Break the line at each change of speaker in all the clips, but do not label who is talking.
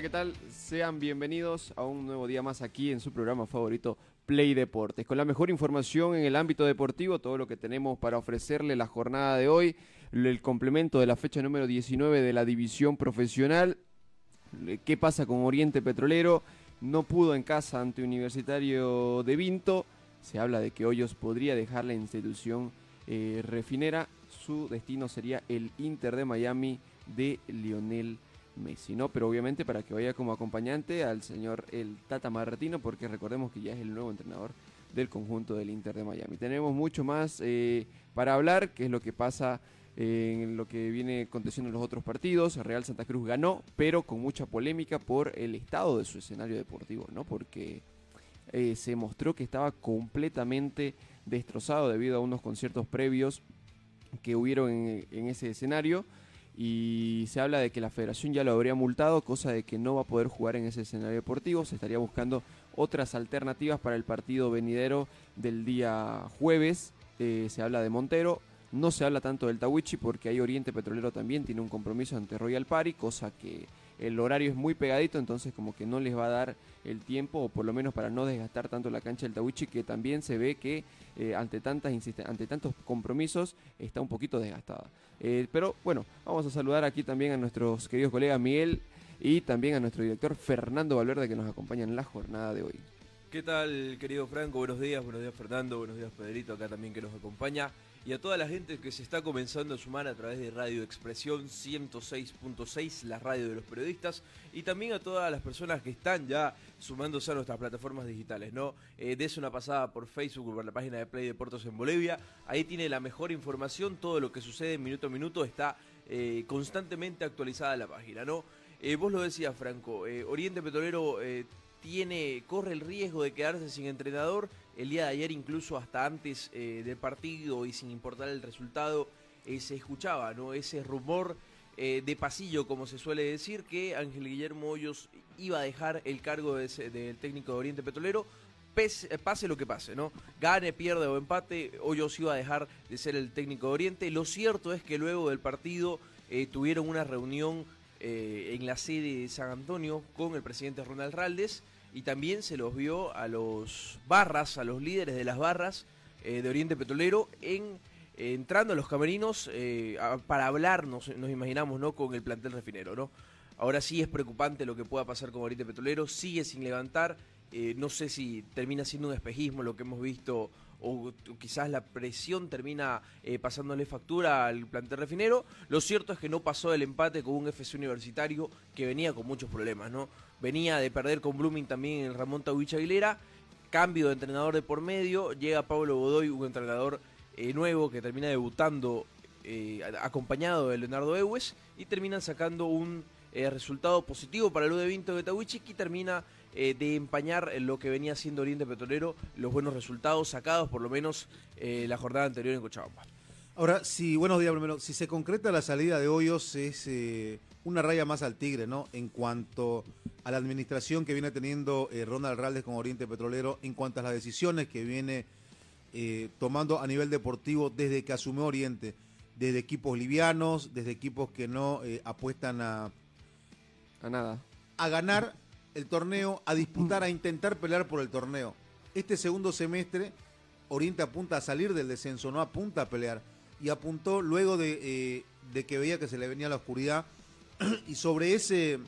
¿Qué tal? Sean bienvenidos a un nuevo día más aquí en su programa favorito Play Deportes. Con la mejor información en el ámbito deportivo, todo lo que tenemos para ofrecerle la jornada de hoy, el complemento de la fecha número 19 de la división profesional. ¿Qué pasa con Oriente Petrolero? No pudo en casa ante Universitario de Vinto. Se habla de que Hoyos podría dejar la institución eh, refinera. Su destino sería el Inter de Miami de Lionel Messi, ¿no? Pero obviamente para que vaya como acompañante al señor el Tata Martino, porque recordemos que ya es el nuevo entrenador del conjunto del Inter de Miami. Tenemos mucho más eh, para hablar, que es lo que pasa eh, en lo que viene aconteciendo en los otros partidos. Real Santa Cruz ganó, pero con mucha polémica por el estado de su escenario deportivo, ¿no? Porque eh, se mostró que estaba completamente destrozado debido a unos conciertos previos que hubieron en, en ese escenario y se habla de que la federación ya lo habría multado, cosa de que no va a poder jugar en ese escenario deportivo, se estaría buscando otras alternativas para el partido venidero del día jueves, eh, se habla de Montero, no se habla tanto del Tawichi porque ahí Oriente Petrolero también tiene un compromiso ante Royal Party, cosa que el horario es muy pegadito, entonces como que no les va a dar el tiempo, o por lo menos para no desgastar tanto la cancha del Tawichi, que también se ve que eh, ante, tantas ante tantos compromisos está un poquito desgastada. Eh, pero bueno, vamos a saludar aquí también a nuestros queridos colegas Miguel y también a nuestro director Fernando Valverde que nos acompaña en la jornada de hoy.
¿Qué tal, querido Franco? Buenos días, buenos días Fernando, buenos días Pedrito, acá también que nos acompaña. Y a toda la gente que se está comenzando a sumar a través de Radio Expresión 106.6, la radio de los periodistas, y también a todas las personas que están ya sumándose a nuestras plataformas digitales, ¿no? Eh, des una pasada por Facebook, por la página de Play Deportes en Bolivia, ahí tiene la mejor información, todo lo que sucede minuto a minuto está eh, constantemente actualizada la página, ¿no? Eh, vos lo decías, Franco, eh, Oriente Petrolero tiene, corre el riesgo de quedarse sin entrenador. El día de ayer, incluso hasta antes eh, del partido y sin importar el resultado, eh, se escuchaba ¿no? ese rumor eh, de pasillo, como se suele decir, que Ángel Guillermo Hoyos iba a dejar el cargo del técnico de Oriente Petrolero. pase lo que pase, ¿no? Gane, pierde o empate, Hoyos iba a dejar de ser el técnico de Oriente. Lo cierto es que luego del partido tuvieron una reunión eh, en la sede de San Antonio con el presidente Ronald Raldes y también se los vio a los barras, a los líderes de las barras eh, de Oriente Petrolero en entrando a los camerinos eh, para hablar, nos, imaginamos, ¿no? Con el plantel refinero, ¿no? Ahora sí es preocupante lo que pueda pasar con Oriente Petrolero, sigue sin levantar, no sé si termina siendo un espejismo lo que hemos visto o, quizás la presión termina eh, pasándole factura al plantel refinero. Lo cierto es que no pasó el empate con un FC universitario que venía con muchos problemas, ¿no? Venía de perder con Blooming también en Ramón Tawich Aguilera, cambio de entrenador de por medio, llega Pablo Godoy, un entrenador eh, nuevo que termina debutando eh, acompañado de Leonardo Ewes y terminan sacando un resultado positivo para el de Vinto de Tawichi que termina eh, de empañar lo que venía siendo Oriente Petrolero, los buenos resultados sacados por lo menos eh, la jornada anterior en Cochabamba.
Ahora, si, buenos días primero. Si se concreta la salida de Hoyos, es eh, una raya más al Tigre, ¿no? En cuanto a la administración que viene teniendo eh, Ronald Raldes con Oriente Petrolero, en cuanto a las decisiones que viene eh, tomando a nivel deportivo desde que asumió Oriente. desde equipos livianos, desde equipos que no eh, apuestan a,
A nada.
a ganar el torneo, a disputar, a intentar pelear por el torneo. Este segundo semestre, Oriente apunta a salir del descenso, no apunta a pelear. Y apuntó luego de, eh, de que veía que se le venía la oscuridad. y sobre, ese,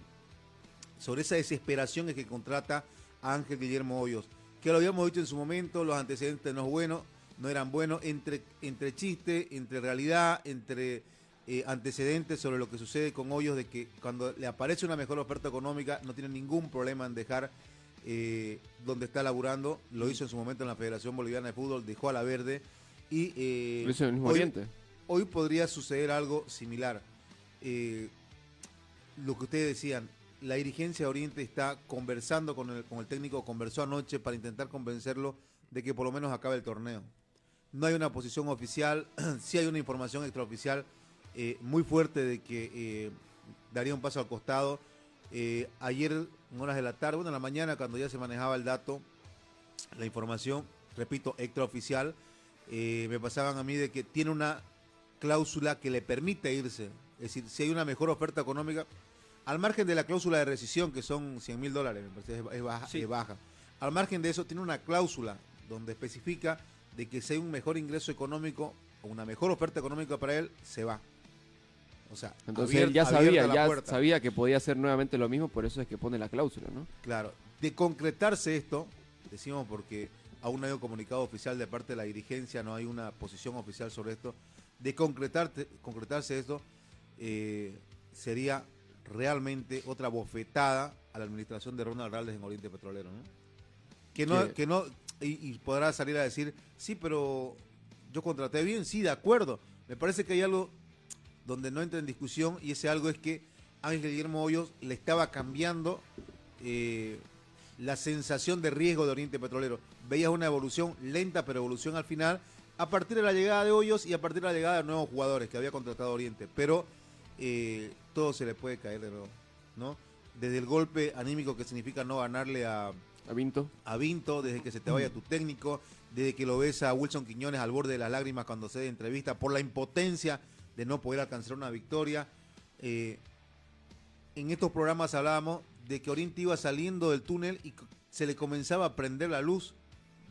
sobre esa desesperación es que contrata a Ángel Guillermo Hoyos. Que lo habíamos dicho en su momento, los antecedentes no, es bueno, no eran buenos, entre, entre chiste, entre realidad, entre eh, antecedentes sobre lo que sucede con Hoyos, de que cuando le aparece una mejor oferta económica no tiene ningún problema en dejar eh, donde está laburando. Lo hizo en su momento en la Federación Boliviana de Fútbol, dejó a la verde. Y eh,
Lo hizo en el mismo
hoy,
Oriente.
hoy podría suceder algo similar. Lo que ustedes decían, la dirigencia de Oriente está conversando con el, con el técnico, conversó anoche para intentar convencerlo de que por lo menos acabe el torneo. No hay una posición oficial, sí hay una información extraoficial eh, muy fuerte de que eh, daría un paso al costado. Eh, ayer, en horas de la tarde, bueno, en la mañana, cuando ya se manejaba el dato, la información, repito, extraoficial, me pasaban a mí de que tiene una cláusula que le permite irse. Es decir, si hay una mejor oferta económica, al margen de la cláusula de rescisión, que son 100 mil dólares, me parece, es, es baja,
Sí.
es baja. Al margen de eso, tiene una cláusula donde especifica de que si hay un mejor ingreso económico o una mejor oferta económica para él, se va. O sea,
Entonces él ya sabía, ya
puerta.
sabía que podía hacer nuevamente lo mismo, por eso es que pone la cláusula, ¿no?
Claro, de concretarse esto, decimos porque aún no hay un comunicado oficial de parte de la dirigencia, no hay una posición oficial sobre esto, de concretarte, concretarse esto, eh, sería realmente otra bofetada a la administración de Ronald Raldes en Oriente Petrolero, ¿no? Que no,
Que-
que no, y, y podrá salir a decir, sí, pero yo contraté bien, sí, de acuerdo. Me parece que hay algo donde no entra en discusión y ese algo es que Ángel Guillermo Hoyos le estaba cambiando eh, la sensación de riesgo de Oriente Petrolero. Veías una evolución lenta, pero evolución al final, a partir de la llegada de Hoyos y a partir de la llegada de nuevos jugadores que había contratado Oriente. Pero eh, todo se le puede caer de nuevo, ¿no? Desde el golpe anímico que significa no ganarle a,
A Vinto.
a Vinto, desde que se te vaya tu técnico, desde que lo ves a Wilson Quiñones al borde de las lágrimas cuando se entrevista, por la impotencia de no poder alcanzar una victoria. Eh, en estos programas hablábamos de que Oriente iba saliendo del túnel y se le comenzaba a prender la luz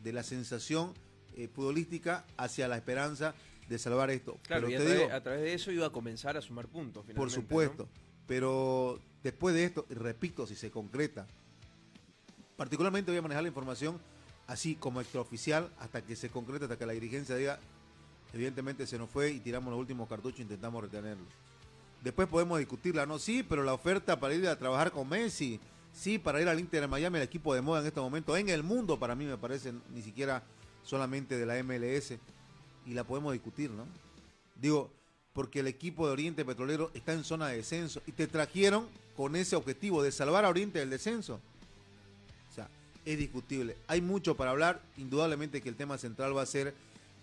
de la sensación eh, futbolística hacia la esperanza de salvar esto.
Claro,
Pero
y a
te
través,
digo,
a través de eso iba a comenzar a sumar puntos.
por supuesto.
¿no?
Pero después de esto, repito, si se concreta, particularmente voy a manejar la información así como extraoficial hasta que se concrete, hasta que la dirigencia diga, evidentemente se nos fue y tiramos los últimos cartuchos e intentamos retenerlo. Después podemos discutirla, ¿no? Sí, pero la oferta para ir a trabajar con Messi, sí, para ir al Inter de Miami, el equipo de moda en este momento, en el mundo para mí me parece, ni siquiera solamente de la MLS, y la podemos discutir, ¿no? Digo, porque el equipo de Oriente Petrolero está en zona de descenso y te trajeron con ese objetivo de salvar a Oriente del descenso. O sea, es discutible. Hay mucho para hablar. Indudablemente que el tema central va a ser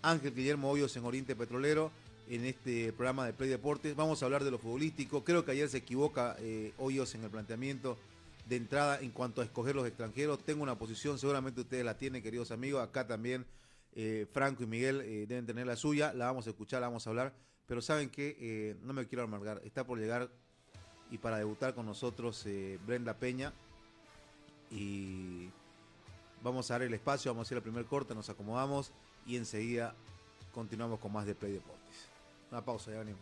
Ángel Guillermo Hoyos en Oriente Petrolero en este programa de Play Deportes. Vamos a hablar de lo futbolístico. Creo que ayer se equivoca eh, Hoyos en el planteamiento de entrada en cuanto a escoger los extranjeros. Tengo una posición, seguramente ustedes la tienen, queridos amigos. Acá también eh, Franco y Miguel eh, deben tener la suya. La vamos a escuchar, la vamos a hablar. Pero saben que no me quiero amargar. Está por llegar y para debutar con nosotros eh, Brenda Peña. Y vamos a dar el espacio, vamos a hacer el primer corte, nos acomodamos y enseguida continuamos con más de Play Deportes. Una pausa, ya venimos.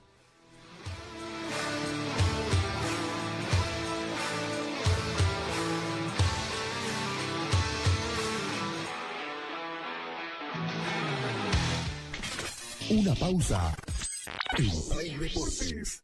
Una pausa. Play Deportes.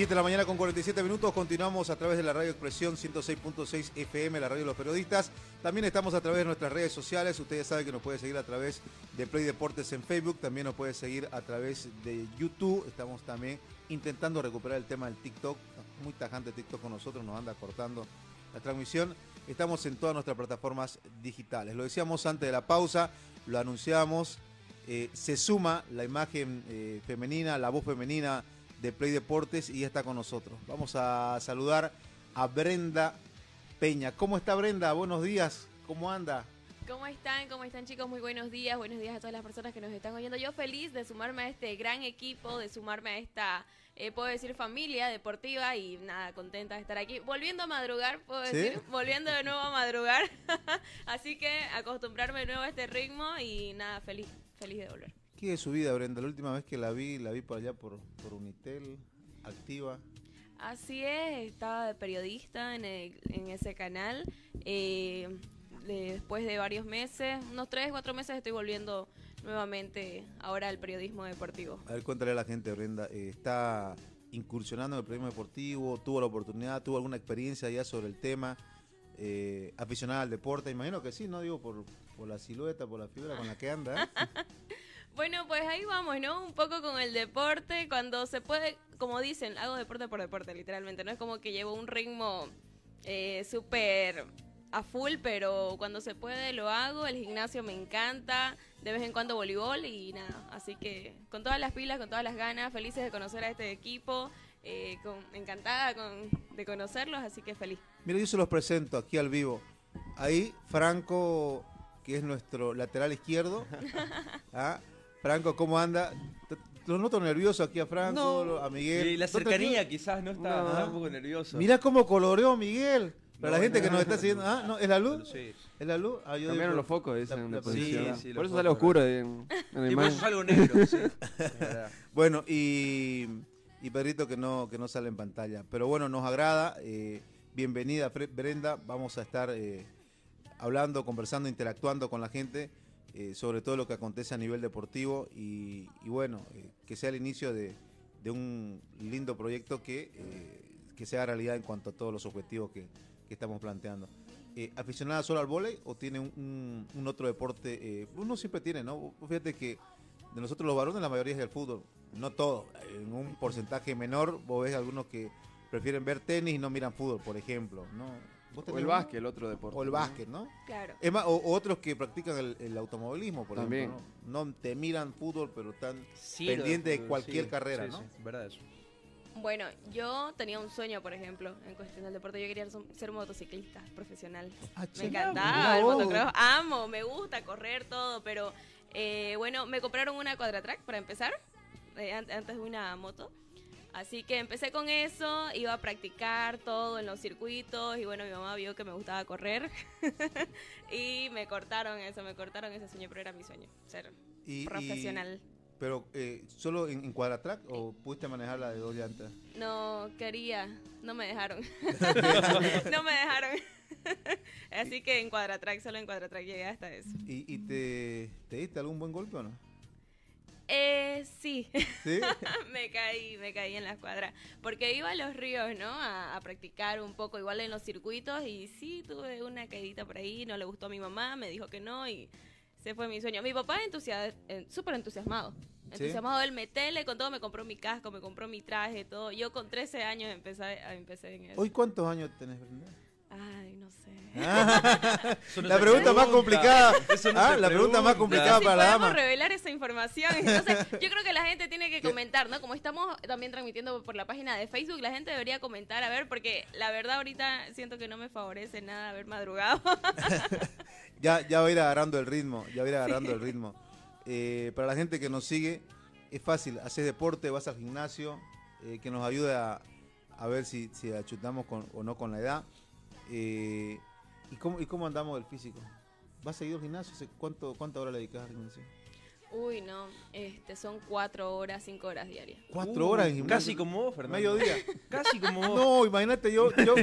Siete de la mañana con 47 minutos, continuamos a través de la radio Expresión 106.6 FM, la radio de los periodistas. También estamos a través de nuestras redes sociales, ustedes saben que nos puede seguir a través de Play Deportes en Facebook, también nos puede seguir a través de YouTube. Estamos también intentando recuperar el tema del TikTok, muy tajante TikTok con nosotros, nos anda cortando la transmisión. Estamos en todas nuestras plataformas digitales. Lo decíamos antes de la pausa, lo anunciamos, eh, se suma la imagen eh, femenina, la voz femenina de Play Deportes y ya está con nosotros. Vamos a saludar a Brenda Peña. ¿Cómo está Brenda? Buenos días. ¿Cómo anda?
¿Cómo están? ¿Cómo están chicos? Muy buenos días. Buenos días a todas las personas que nos están oyendo. Yo feliz de sumarme a este gran equipo, de sumarme a esta, eh, puedo decir, familia deportiva y nada, contenta de estar aquí. Volviendo a madrugar, puedo
¿Sí?
decir, volviendo de nuevo a madrugar. Así que acostumbrarme de nuevo a este ritmo y nada, feliz, feliz de volver.
¿Qué es su vida, Brenda? La última vez que la vi, la vi por allá por, por Unitel, activa.
Así es, estaba de periodista en, el- en ese canal. eh, de- después de varios meses, unos tres, cuatro meses, estoy volviendo nuevamente ahora al periodismo deportivo.
A ver, cuéntale a la gente, Brenda. eh, ¿Está incursionando en el periodismo deportivo? ¿Tuvo la oportunidad? ¿Tuvo alguna experiencia ya sobre el tema? Eh, ¿Aficionada al deporte? Imagino que sí, ¿no? Digo, por, por la silueta, por la figura con la que anda.
Bueno, pues ahí vamos, ¿no? Un poco con el deporte, cuando se puede, como dicen, hago deporte por deporte, literalmente, no es como que llevo un ritmo eh, súper a full, pero cuando se puede lo hago, el gimnasio me encanta, de vez en cuando voleibol y nada, así que con todas las pilas, con todas las ganas, felices de conocer a este equipo, eh, con, encantada con, de conocerlos, así que feliz.
Mira, yo se los presento aquí al vivo. Ahí, Franco, que es nuestro lateral izquierdo. ¿Ah? Franco, ¿cómo anda? Lo noto nervioso aquí a Franco,
No.
a Miguel.
Y la
¿No te-
cercanía quizás no está,
No.
está un poco nervioso.
Mirá cómo coloreó Miguel. Para la
No,
gente que
no.
nos está siguiendo. Ah, no, ¿es la luz?
Sí.
¿Es la luz? Ah, yo
Cambiaron
digo-
los focos, dicen.
la-
de
la-
posición.
sí, sí,
por eso sale oscuro en, en la
Y por eso es algo negro, sí.
Bueno, y, y Pedrito que no, que no sale en pantalla. Pero bueno, nos agrada. eh, bienvenida, Fre- Brenda. Vamos a estar eh, hablando, conversando, interactuando con la gente. Eh, sobre todo lo que acontece a nivel deportivo y, y bueno, eh, que sea el inicio de, un lindo proyecto que, eh, que sea realidad en cuanto a todos los objetivos que, estamos planteando. ¿Aficionada solo al vóley o tiene un, otro deporte? uno siempre tiene, ¿no? Fíjate que de nosotros los varones la mayoría es del fútbol, no todo, en un porcentaje menor vos ves algunos que prefieren ver tenis y no miran fútbol, por ejemplo, ¿no? ¿Vos
O el básquet, el otro deporte.
O el básquet, ¿no?
Claro.
Es más, o, o otros que practican el, el automovilismo, por
También.
ejemplo. ¿no? No te miran fútbol, pero están pendientes de
fútbol,
cualquier
sí,
carrera,
sí,
¿no?
sí, verdad eso.
Bueno, yo tenía un sueño, por ejemplo, en cuestión del deporte. Yo quería ser- motociclista profesional.
Ah,
Me encantaba el motocross. Amo, me gusta correr todo, pero eh, bueno, me compraron una Quadratrack para empezar, eh, an- antes de una moto. Así que empecé con eso, iba a practicar todo en los circuitos y bueno, mi mamá vio que me gustaba correr y me cortaron eso, me cortaron ese sueño, pero era mi sueño, ser
Y- y-
profesional.
pero, eh, ¿solo en, en cuadratrack o pudiste manejar la de dos llantas?
No quería, no me dejaron. no me dejaron. Así que en Quadratrack, solo en Quadratrack llegué hasta eso.
¿Y, y te, te diste algún buen golpe o no?
Eh, sí,
¿Sí?
me caí, me caí en la escuadra. Porque iba a los ríos, ¿no? A, a practicar un poco, igual en los circuitos. Y sí, tuve una caída por ahí, no le gustó a mi mamá, me dijo que no y se fue mi sueño. Mi papá entusia- eh, súper entusiasmado.
¿Sí?
Entusiasmado, él me tele con todo, me compró mi casco, me compró mi traje, todo. Yo con 13 años empecé, a- empecé en eso.
¿Hoy cuántos años tenés, Brenda?
Ay, no sé.
Ah, la
se
pregunta más complicada.
Eso no
Ah,
se
la pregunta más complicada
si
para la
podemos
dama.
revelar esa información. Entonces, yo creo que la gente tiene que comentar, ¿no? Como estamos también transmitiendo por la página de Facebook, la gente debería comentar, a ver, porque la verdad ahorita siento que no me favorece nada haber madrugado.
Ya, ya va a ir agarrando el ritmo, ya va a ir agarrando el ritmo. Eh, para la gente que nos sigue, es fácil, haces deporte, vas al gimnasio, eh, que nos ayude a, a ver si, si achutamos con, o no con la edad. Eh, ¿y, cómo, ¿Y cómo andamos del físico? ¿Vas seguido al gimnasio? ¿Hace ¿Cuánto, ¿Cuánta hora le dedicas al gimnasio?
Uy, no, este, son cuatro horas, cinco horas diarias.
¿Cuatro
Uh,
horas en gimnasio?
Casi como vos, Fernando.
Mediodía.
Casi como vos.
No, imagínate, yo, yo,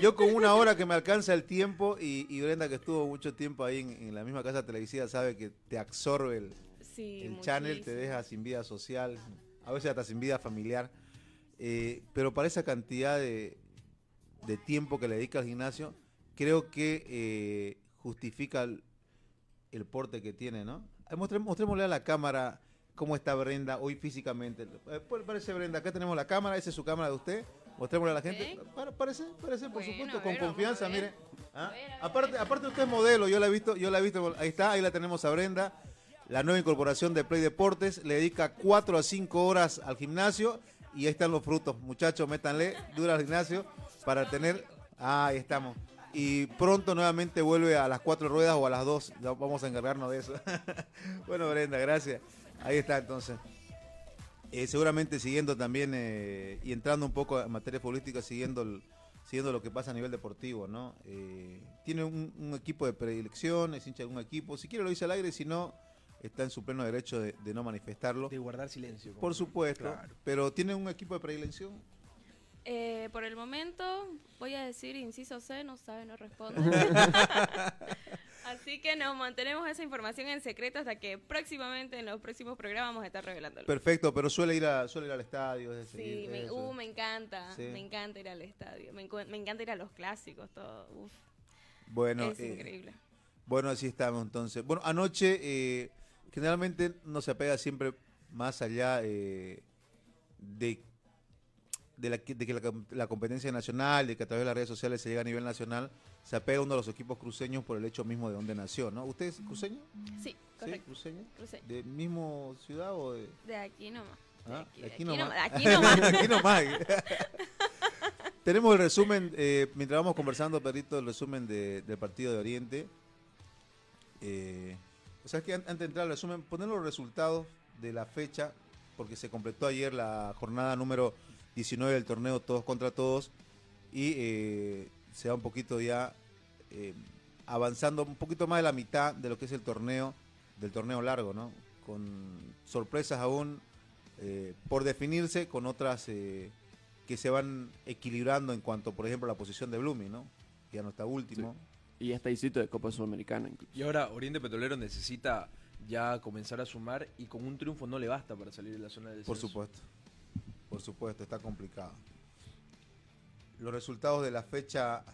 yo con una hora que me alcanza el tiempo y, y Brenda que estuvo mucho tiempo ahí en, en la misma casa televisiva sabe que te absorbe el,
Sí,
el channel, te deja sin vida social, a veces hasta sin vida familiar. Eh, pero para esa cantidad de, de tiempo que le dedica al gimnasio, creo que eh, justifica el, el porte que tiene, ¿no? Eh, mostré- mostrémosle a la cámara cómo está Brenda hoy físicamente. Eh, pues, parece Brenda, acá tenemos la cámara, esa es su cámara de usted. Mostrémosle a la gente. Parece, parece, por
Bueno,
supuesto, con confianza, mire. ¿Ah?
Ver,
Aparte, aparte usted es modelo, yo la he visto, yo la he visto, ahí está, ahí la tenemos a Brenda, la nueva incorporación de Play Deportes, le dedica 4 a 5 horas al gimnasio y ahí están los frutos, muchachos, métanle duro al gimnasio para tener, ah, ahí estamos. Y pronto nuevamente vuelve a las cuatro ruedas o a las dos, ya vamos a encargarnos de eso. bueno, Brenda, gracias. Ahí está entonces. Eh, seguramente siguiendo también eh, y entrando un poco en materia política, siguiendo el- siguiendo lo que pasa a nivel deportivo, ¿no? Eh, tiene un, un equipo de predilección, es hincha de algún equipo, si quiere lo dice al aire, si no, está en su pleno derecho de, de no manifestarlo.
De guardar silencio. como-
Por supuesto,
Claro.
pero tiene un equipo de predilección.
Eh, por el momento, voy a decir inciso C, no sabe, no responde. Así que nos mantenemos esa información en secreto hasta que próximamente en los próximos programas vamos a estar revelándolo.
Perfecto, pero suele ir, a, suele ir al estadio. es
Sí,
decir,
me,
eso.
uh, me encanta,
Sí.
me encanta ir al estadio, me, me encanta ir a los clásicos, todo, uf,
Bueno,
es
eh,
increíble.
Bueno, así estamos entonces. Bueno, anoche eh, generalmente no se apega siempre más allá eh, de, de, la, que- de que la, com- la competencia nacional, de que a través de las redes sociales se llega a nivel nacional, se apega uno de los equipos cruceños por el hecho mismo de donde nació, ¿no? ¿Usted es cruceño?
Sí,
¿Sí?
correcto.
¿Cruceño?
Crucé.
¿De mismo ciudad o de...?
De aquí nomás. De
Ah,
aquí,
de
de
aquí
aquí
nomás.
de aquí nomás.
Aquí nomás. Tenemos el resumen, eh, mientras vamos conversando, Perrito, el resumen de- del partido de Oriente. Eh, o sea, que an- antes de entrar al resumen, poner los resultados de la fecha, porque se completó ayer la jornada número 19 del torneo Todos contra Todos, y eh, se va un poquito ya eh, avanzando un poquito más de la mitad de lo que es el torneo, del torneo largo, ¿no? Con sorpresas aún eh, por definirse, con otras eh, que se van equilibrando en cuanto, por ejemplo, a la posición de Blooming, ¿no? Que ya no está último.
Y está distrito de Copa Sudamericana. incluso.
Y ahora Oriente Petrolero necesita ya comenzar a sumar y con un triunfo no le basta para salir de la zona del
Por
descenso.
supuesto. Por supuesto, está complicado. Los resultados de la fecha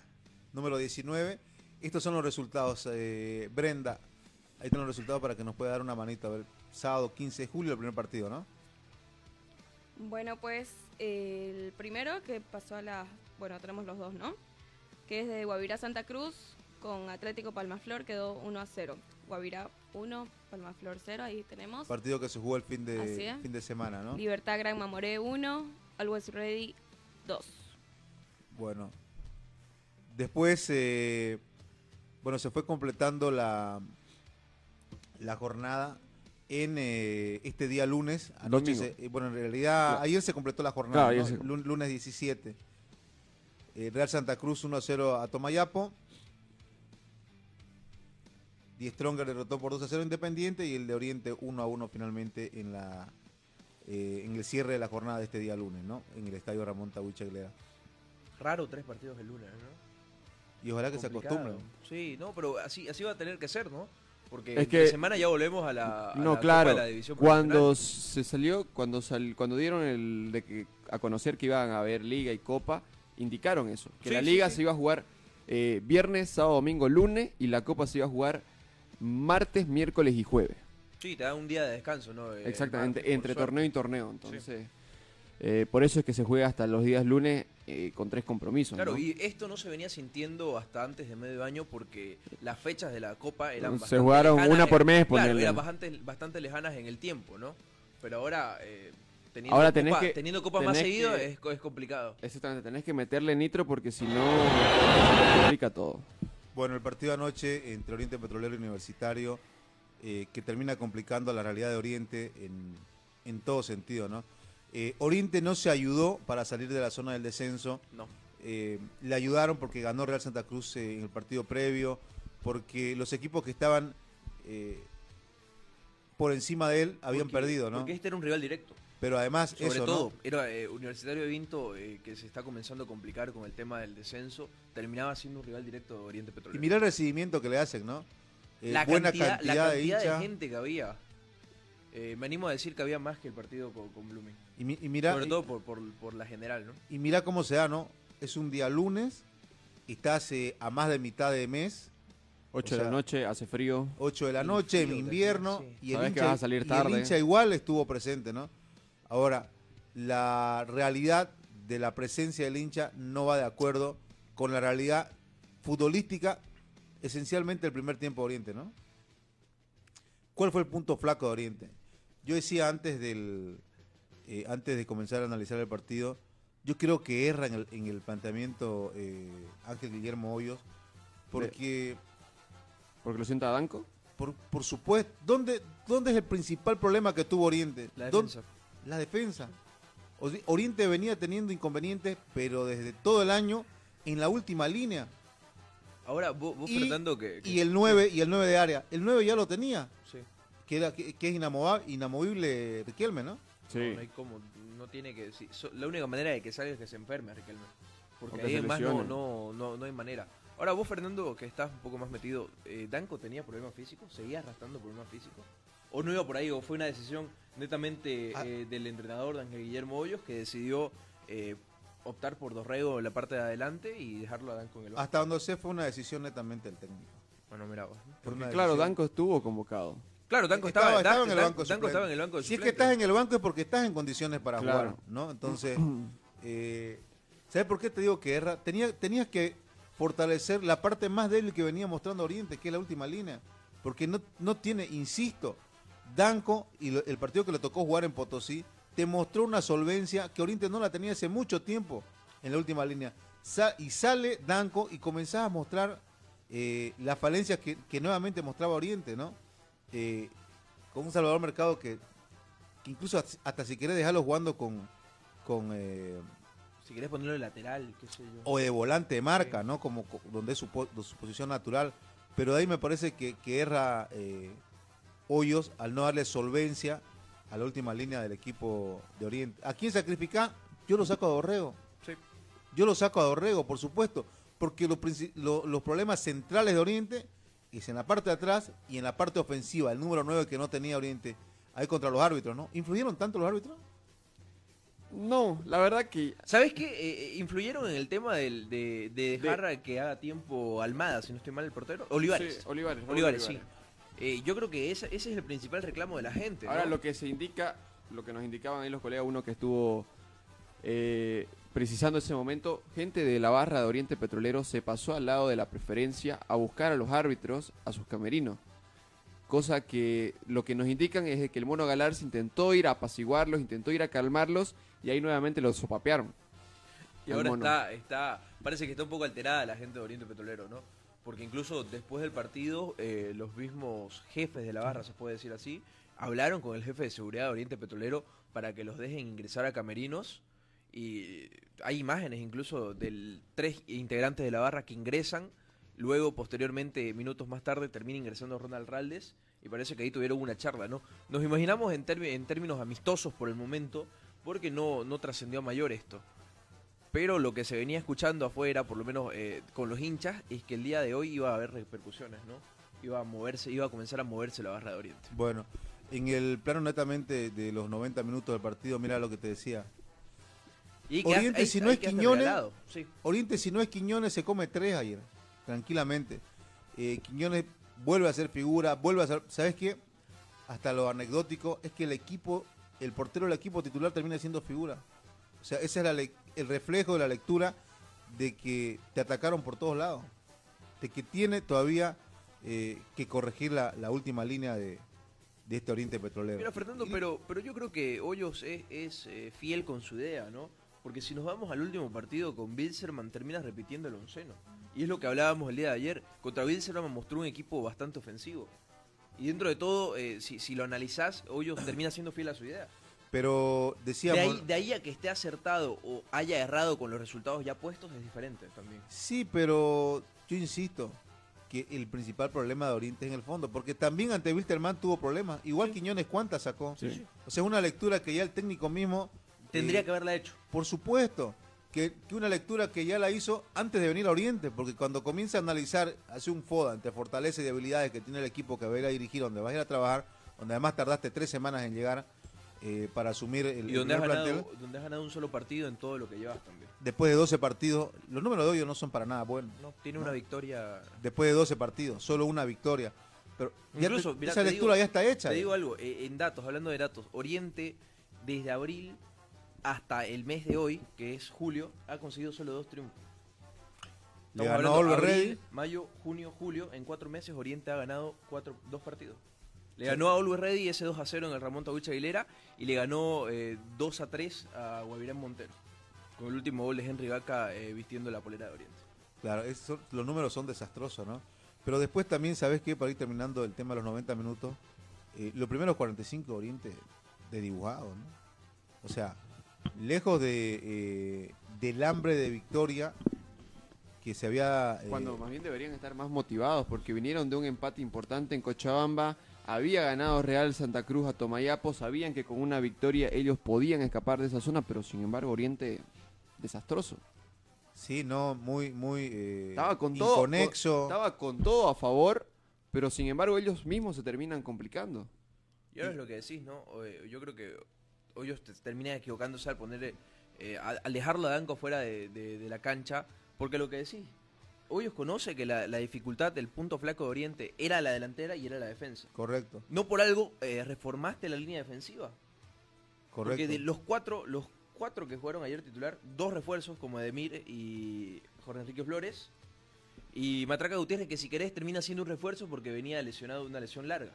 número 19. Estos son los resultados. eh, Brenda, ahí están los resultados para que nos pueda dar una manita. A ver, sábado 15 de julio, el primer partido, ¿no?
Bueno, pues el primero que pasó a la... Bueno, tenemos los dos, ¿no? Que es de Guavirá Santa Cruz con Atlético Palmaflor, quedó 1 a 0. Guavirá 1, Palmaflor 0, ahí tenemos.
Partido que se jugó el fin de, fin de semana, ¿no?
Libertad Gran Mamoré 1, Always Ready 2.
Bueno. Después, eh, bueno, se fue completando la, la jornada en eh, este día lunes. Anoche se- eh, bueno, en realidad,
Claro.
ayer se completó la jornada,
Claro,
¿no?
se-
Lun- lunes 17. Eh, Real Santa Cruz 1 a 0 a Tomayapo. Die Stronger derrotó por 2 a 0 a Independiente y el de Oriente 1 a 1 finalmente en la eh, en el cierre de la jornada de este día lunes, ¿no? En el estadio Ramón Tahuiche Aguilera.
Raro tres partidos el lunes, ¿no?
Y ojalá que
Complicado.
se acostumbren.
Sí, no, pero así, así va a tener que ser, ¿no? Porque
Es que-
semana ya volvemos a la, a la
No,
Copa
claro.
de la División
Cuando se salió, cuando sal- cuando dieron el de que a conocer que iban a haber liga y copa, indicaron eso, que
Sí,
la
sí,
liga
sí.
se iba a jugar eh, viernes, sábado, domingo, lunes y la copa se iba a jugar martes, miércoles y jueves.
Sí, te da un día de descanso, ¿no? Eh,
Exactamente,
martes,
entre torneo y torneo. Entonces, eh, por eso es que se juega hasta los días lunes eh, con tres compromisos.
Claro,
¿no?
y esto no se venía sintiendo hasta antes de medio año porque las fechas de la Copa eran
Se
bastante
jugaron
lejanas
una
en-
por mes,
Claro, eran bastante, bastante lejanas en el tiempo, ¿no? Pero ahora, eh, teniendo,
Ahora tenés
copa,
que-
teniendo Copa más
tenés
seguido
que-
es, es complicado.
Exactamente, tenés que meterle nitro porque si no, se complica todo.
Bueno, el partido anoche entre Oriente Petrolero y Universitario, eh, que termina complicando la realidad de Oriente en, en todo sentido, ¿no? Eh, Oriente no se ayudó para salir de la zona del descenso.
No.
Eh, le ayudaron porque ganó Real Santa Cruz en el partido previo, porque los equipos que estaban por encima de él habían
Porque-
perdido, ¿no?
Porque este era un rival directo.
Pero además,
Sobre
eso,
todo,
¿no?
era eh, Universitario de Vinto, eh, que se está comenzando a complicar con el tema del descenso, terminaba siendo un rival directo de Oriente
Y
Petrolero.
mirá el recibimiento que le hacen, ¿no? Eh,
la
buena
cantidad,
cantidad,
la
de
cantidad de,
hinchas.
gente que había. Eh, me animo a decir que había más que el partido con, con Blooming.
Y, mi- y mirá,
Sobre
y-
todo por, por, por la general, ¿no?
Y mira cómo se da, ¿no? Es un día lunes, estás eh, a más de mitad de mes,
8
O
de la noche, hace frío.
8 de la
Y
noche, en invierno,
sí.
y, el
Sabes que
hincha,
vas a salir
y el
tarde.
hincha igual estuvo presente, ¿no? Ahora, la realidad de la presencia del hincha no va de acuerdo con la realidad futbolística, esencialmente el primer tiempo de Oriente, ¿no? ¿Cuál fue el punto flaco de Oriente? Yo decía antes del eh, antes de comenzar a analizar el partido, yo creo que erra en el, en el planteamiento eh, Ángel Guillermo Hoyos, porque
Porque lo sienta Danco.
por, por supuesto, ¿dónde, ¿dónde es el principal problema que tuvo Oriente?
La
¿Dónde-
defensa.
La defensa. Oriente venía teniendo inconvenientes, pero desde todo el año en la última línea.
Ahora, vos, vos
Y-
Fernando, que, que-
Y el 9 y el 9 de área. El 9 ya lo tenía,
Sí.
que, era, que, que es inamovible Riquelme, ¿no?
Sí.
No, no hay cómo, no tiene que so- la única manera de que salga es que se enferme Riquelme. Porque ahí más no, no, no, no hay manera. Ahora vos, Fernando, que estás un poco más metido, eh, ¿Danco tenía problemas físicos? ¿Seguía arrastrando problemas físicos? ¿O no iba por ahí? ¿O fue una decisión netamente
Ah.
eh, del entrenador de Ángel Guillermo Hoyos que decidió eh, optar por Dorrego en la parte de adelante y dejarlo a Danco en el banco?
Hasta donde sé fue una decisión netamente del técnico.
Bueno, mira vos, ¿no?
Fue una
Porque, claro, Danco estuvo convocado.
Claro, Danco
Estaba-
estaba,
estaba en el banco
Danco estaba en el banco de
Si es que estás en el banco es porque estás en condiciones para
Claro.
jugar, ¿no? Entonces, eh, ¿sabes por qué te digo que erra? Tenía, tenías que fortalecer la parte más débil que venía mostrando Oriente, que es la última línea. Porque no, no tiene, insisto, Danco y el partido que le tocó jugar en Potosí, te mostró una solvencia que Oriente no la tenía hace mucho tiempo en la última línea. Sa- y sale Danco y comenzás a mostrar eh, las falencias que, que nuevamente mostraba Oriente, ¿no? Eh, con un Salvador Mercado que, que incluso hasta, hasta si querés dejarlo jugando con, con eh,
Si querés ponerlo de lateral, qué sé yo.
o de volante de marca, ¿no? Como co- donde es su posición natural. Pero de ahí me parece que, que erra eh, Hoyos al no darle solvencia a la última línea del equipo de Oriente. ¿A quién sacrificar? Yo lo saco a Dorrego.
Sí.
Yo lo saco a Dorrego, por supuesto. porque los, lo- los problemas centrales de Oriente es en la parte de atrás y en la parte ofensiva, el número 9 que no tenía Oriente, ahí contra los árbitros, ¿no? ¿Influyeron tanto los árbitros?
No, la verdad que
¿Sabes qué? Eh, eh, influyeron en el tema del- de, de dejar que haga tiempo Almada, si no estoy mal el portero. Olivares.
Sí, Olivares, Raúl
Olivares, sí. Eh, yo creo que esa- ese es el principal reclamo de la gente.
Ahora
¿no?
lo que se indica, lo que nos indicaban ahí los colegas, uno que estuvo eh, precisando ese momento, gente de la barra de Oriente Petrolero se pasó al lado de la preferencia a buscar a los árbitros a sus camerinos. Cosa que lo que nos indican es que el mono Galarza intentó ir a apaciguarlos, intentó ir a calmarlos y ahí nuevamente los sopapearon.
Y ahora
mono.
está, está, parece que está un poco alterada la gente de Oriente Petrolero, ¿no? Porque incluso después del partido, eh, los mismos jefes de la barra, se puede decir así, hablaron con el jefe de seguridad de Oriente Petrolero para que los dejen ingresar a camerinos. Y hay imágenes incluso de tres integrantes de la barra que ingresan. Luego, posteriormente, minutos más tarde, termina ingresando Ronald Raldes. Y parece que ahí tuvieron una charla, ¿no? Nos imaginamos en, en términos amistosos por el momento, porque no, no trascendió a mayor esto. Pero lo que se venía escuchando afuera, por lo menos eh, con los hinchas, es que el día de hoy iba a haber repercusiones, ¿no? Iba a moverse, iba a comenzar a moverse la barra de Oriente.
Bueno, en el plano netamente de los 90 minutos del partido, mira lo que te decía.
Y
Oriente, si no es Quiñones,
sí.
Oriente, si no es Quiñones, se come tres ayer, tranquilamente. Eh, Quiñones vuelve a ser figura, vuelve a ser. ¿Sabes qué? Hasta lo anecdótico es que el equipo, el portero del equipo titular termina siendo figura. O sea, ese es la le- el reflejo de la lectura de que te atacaron por todos lados. De que tiene todavía eh, que corregir la, la última línea de, de este Oriente Petrolero.
Mira, Fernando, pero, pero yo creo que Hoyos es, es, eh, fiel con su idea, ¿no? Porque si nos vamos al último partido con Bilzerman, terminas repitiendo el onceno. Y es lo que hablábamos el día de ayer. Contra Bilzerman mostró un equipo bastante ofensivo. Y dentro de todo, eh, si, si lo analizás, Hoyos termina siendo fiel a su idea.
Pero
De
decíamos.
ahí, de ahí a que esté acertado o haya errado con los resultados ya puestos es diferente también.
Sí, pero yo insisto que el principal problema de Oriente es en el fondo, porque también ante Wilterman tuvo problemas. Igual Quiñones, ¿cuántas sacó?
Sí.
O sea, una lectura que ya el técnico mismo.
Tendría
eh,
que haberla hecho.
Por supuesto, que, que una lectura que ya la hizo antes de venir a Oriente, porque cuando comienza a analizar, hace un FODA entre fortalezas y debilidades que tiene el equipo que va a ir a dirigir, donde vas a ir a trabajar, donde además tardaste tres semanas en llegar eh, para asumir el,
Y
el
donde has, ganado,
plantel.
donde has ganado un solo partido en todo lo que llevas también.
Después de 12 partidos, los números de hoy no son para nada buenos.
No, tiene una victoria.
después de 12 partidos, solo una victoria. Pero ya
Incluso,
te-
mirá,
esa lectura
digo-
ya está hecha.
Te
ya.
digo algo, eh, en datos, hablando de datos, Oriente desde abril hasta el mes de hoy, que es julio, ha conseguido solo dos triunfos.
Le ganó
hablando abril, mayo, junio, julio, en cuatro meses Oriente ha ganado cuatro, dos partidos. Le ganó a Always Ready ese 2 a 0 en el Ramón Tawich Aguilera y le ganó eh, 2 a 3 a Guavirán Montero. Con el último gol de Henry Vaca eh, vistiendo la polera de Oriente.
Claro, es- son- los números son desastrosos, ¿no? Pero después también, ¿sabes qué? Para ir terminando el tema de los 90 minutos, eh, los primeros 45 Oriente de dibujado, ¿no? O sea, lejos de eh, del hambre de victoria que se había... eh,
Cuando más bien deberían estar más motivados porque vinieron de un empate importante en Cochabamba, había ganado Real Santa Cruz a Tomayapo, sabían que con una victoria ellos podían escapar de esa zona, pero sin embargo Oriente desastroso.
Sí, no, muy, muy... eh,
Estaba con todo,
inconexo.
estaba con todo a favor, pero sin embargo ellos mismos se terminan complicando.
Y ahora es lo que decís, ¿no? Eh, Yo creo que Hoyos te- termina equivocándose al poner, eh, al, al dejarlo a Danco fuera de, de- de la cancha, porque lo que decís, Hoyos conoce que la, la dificultad del punto flaco de Oriente era la delantera y era la defensa.
Correcto,
No por algo eh, reformaste la línea defensiva.
correcto.
Porque de los cuatro, los cuatro que jugaron ayer titular, dos refuerzos como Edemir y Jorge Enrique Flores. Y Matraca Gutiérrez, que si querés termina siendo un refuerzo porque venía lesionado de una lesión larga.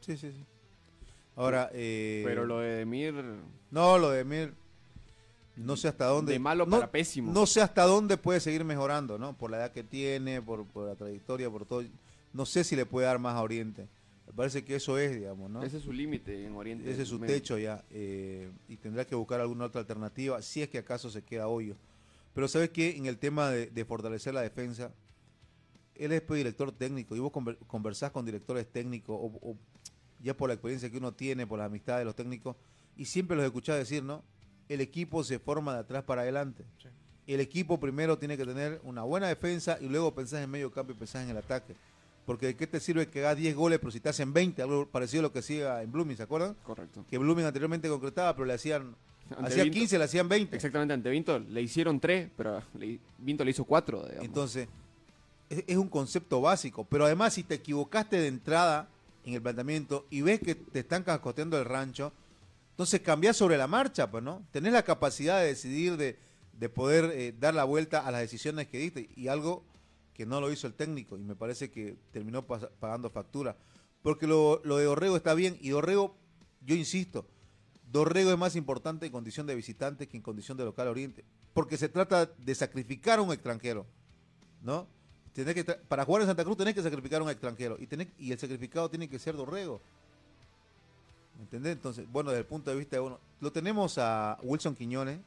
Sí, sí, sí. Ahora, eh,
Pero lo de Demir,
No, lo de Mir, no sé hasta dónde.
de malo
no,
para pésimo.
No sé hasta dónde puede seguir mejorando, ¿no? Por la edad que tiene, por, por la trayectoria, por todo. No sé si le puede dar más a Oriente. Me parece que eso es, digamos, ¿no?
Ese es su límite en Oriente.
Ese es su techo ya. eh, y tendrá que buscar alguna otra alternativa, si es que acaso se queda hoyo. Pero ¿sabes qué? En el tema de, de fortalecer la defensa, él es director técnico y vos conver- conversás con directores técnicos o, o ya por la experiencia que uno tiene, por la amistad de los técnicos, y siempre los escuchás decir, ¿no? El equipo se forma de atrás para adelante.
Sí.
el equipo primero tiene que tener una buena defensa y luego pensás en medio campo y pensás en el ataque. Porque ¿de qué te sirve que hagas 10 goles pero si te hacen 20? Algo parecido a lo que hacía en Blooming, ¿se acuerdan?
Correcto.
Que Blooming anteriormente concretaba, pero le hacían,
Ante
hacía
Vinto-
15, le hacían 20.
Exactamente, ante Vinto le hicieron tres, pero le- Vinto le hizo cuatro. digamos.
Entonces, es, es un concepto básico. Pero además, si te equivocaste de entrada en el planteamiento y ves que te están cascoteando el rancho, entonces cambiás sobre la marcha, pues, ¿no? Tenés la capacidad de decidir, de, de poder eh, dar la vuelta a las decisiones que diste. Y algo que no lo hizo el técnico y me parece que terminó pagando factura. Porque lo, lo de Dorrego está bien y Dorrego, yo insisto, Dorrego es más importante en condición de visitante que en condición de local oriente. Porque se trata de sacrificar a un extranjero, ¿no? Tenés que para jugar en Santa Cruz tenés que sacrificar a un extranjero y, tenés, y el sacrificado tiene que ser Dorrego. ¿Me entendés? Entonces, bueno, desde el punto de vista de uno, lo tenemos a Wilson Quiñones,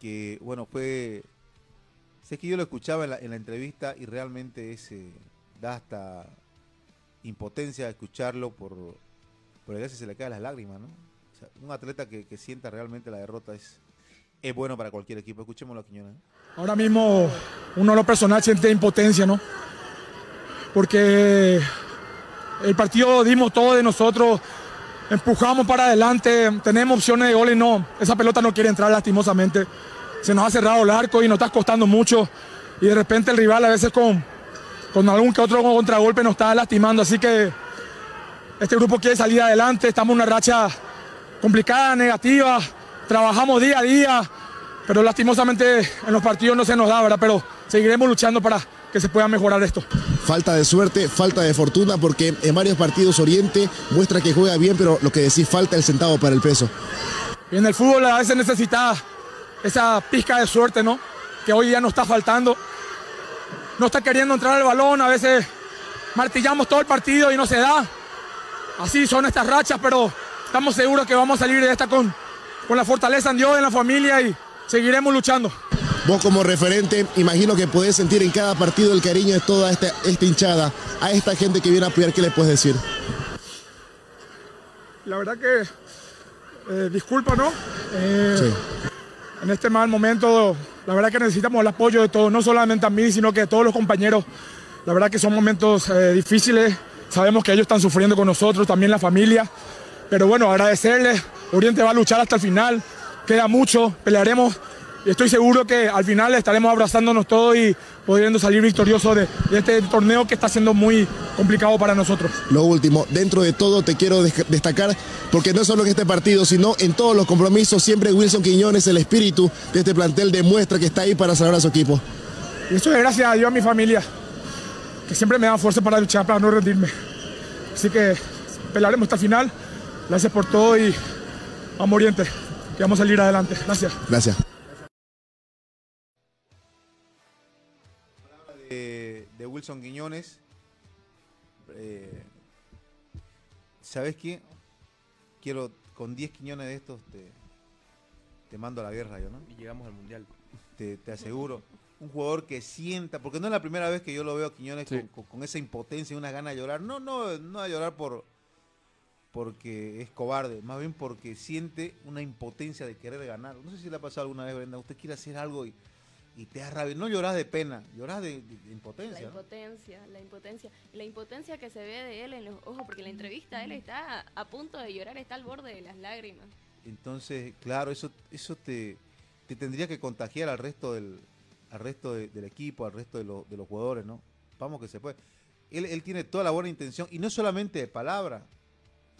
que, bueno, fue... Sé que yo lo escuchaba en la, en la entrevista y realmente es, eh, da hasta impotencia escucharlo por, por veces se le caen las lágrimas, ¿no? Un atleta que, sienta realmente la derrota es, es bueno para cualquier equipo. Escuchémoslo a Quiñones. ¿eh?
Ahora mismo uno lo personal siente impotencia, ¿no? Porque el partido dimos todo de nosotros, empujamos para adelante, tenemos opciones de gol y no, esa pelota no quiere entrar lastimosamente. Se nos ha cerrado el arco y nos está costando mucho y de repente el rival a veces con, con algún que otro contragolpe nos está lastimando, así que este grupo quiere salir adelante, estamos en una racha complicada, negativa, trabajamos día a día, pero lastimosamente en los partidos no se nos da, ¿verdad? Pero seguiremos luchando para que se pueda mejorar esto.
Falta de suerte, falta de fortuna, porque en varios partidos Oriente muestra que juega bien, pero lo que decís, falta el centavo para el peso.
Y en el fútbol a veces necesita esa pizca de suerte, ¿no? Que hoy ya no está faltando. No está queriendo entrar el balón, a veces martillamos todo el partido y no se da. Así son estas rachas, pero estamos seguros que vamos a salir de esta con, con la fortaleza en Dios, en la familia y seguiremos luchando.
Vos como referente, imagino que podés sentir en cada partido el cariño de toda esta, esta hinchada, a esta gente que viene a apoyar, ¿qué le puedes decir?
La verdad que, eh, disculpa, ¿no? Eh,
Sí.
En este mal momento, la verdad que necesitamos el apoyo de todos, no solamente a mí, sino que de todos los compañeros. La verdad que son momentos eh, difíciles, sabemos que ellos están sufriendo con nosotros, también la familia. Pero bueno, agradecerles, Oriente va a luchar hasta el final, queda mucho, pelearemos y estoy seguro que al final estaremos abrazándonos todos y pudiendo salir victoriosos de, de este torneo que está siendo muy complicado para nosotros.
Lo último, dentro de todo te quiero destacar, porque no solo en este partido, sino en todos los compromisos, siempre Wilson Quiñones, el espíritu de este plantel, demuestra que está ahí para salvar a su equipo.
Y eso es gracias a Dios, a mi familia, que siempre me dan fuerza para luchar, para no rendirme. Así que pelearemos hasta el final. Gracias por todo y vamos Oriente, que vamos a salir adelante. Gracias.
Gracias.
Wilson Quiñones. Eh, ¿Sabes qué? Quiero, con 10 Quiñones de estos, te, te mando a la guerra yo, ¿no?
Y llegamos al mundial.
Te, te aseguro. Un jugador que sienta, porque no es la primera vez que yo lo veo a Quiñones
Sí.
con, con- con esa impotencia y una gana de llorar. No, no, no a llorar por porque es cobarde, más bien porque siente una impotencia de querer ganar. No sé si le ha pasado alguna vez, Brenda, usted quiere hacer algo y, y te da rabia. No lloras de pena, lloras de, de- de
La
impotencia. ¿no?
impotencia, la impotencia. La impotencia que se ve de él en los ojos, porque en la entrevista él está a punto de llorar, está al borde de las lágrimas.
Entonces, claro, eso, eso te, te tendría que contagiar al resto del, al resto de- del equipo, al resto de, los- de los jugadores, ¿no? Vamos que se puede. Él, él tiene toda la buena intención, y no solamente de palabra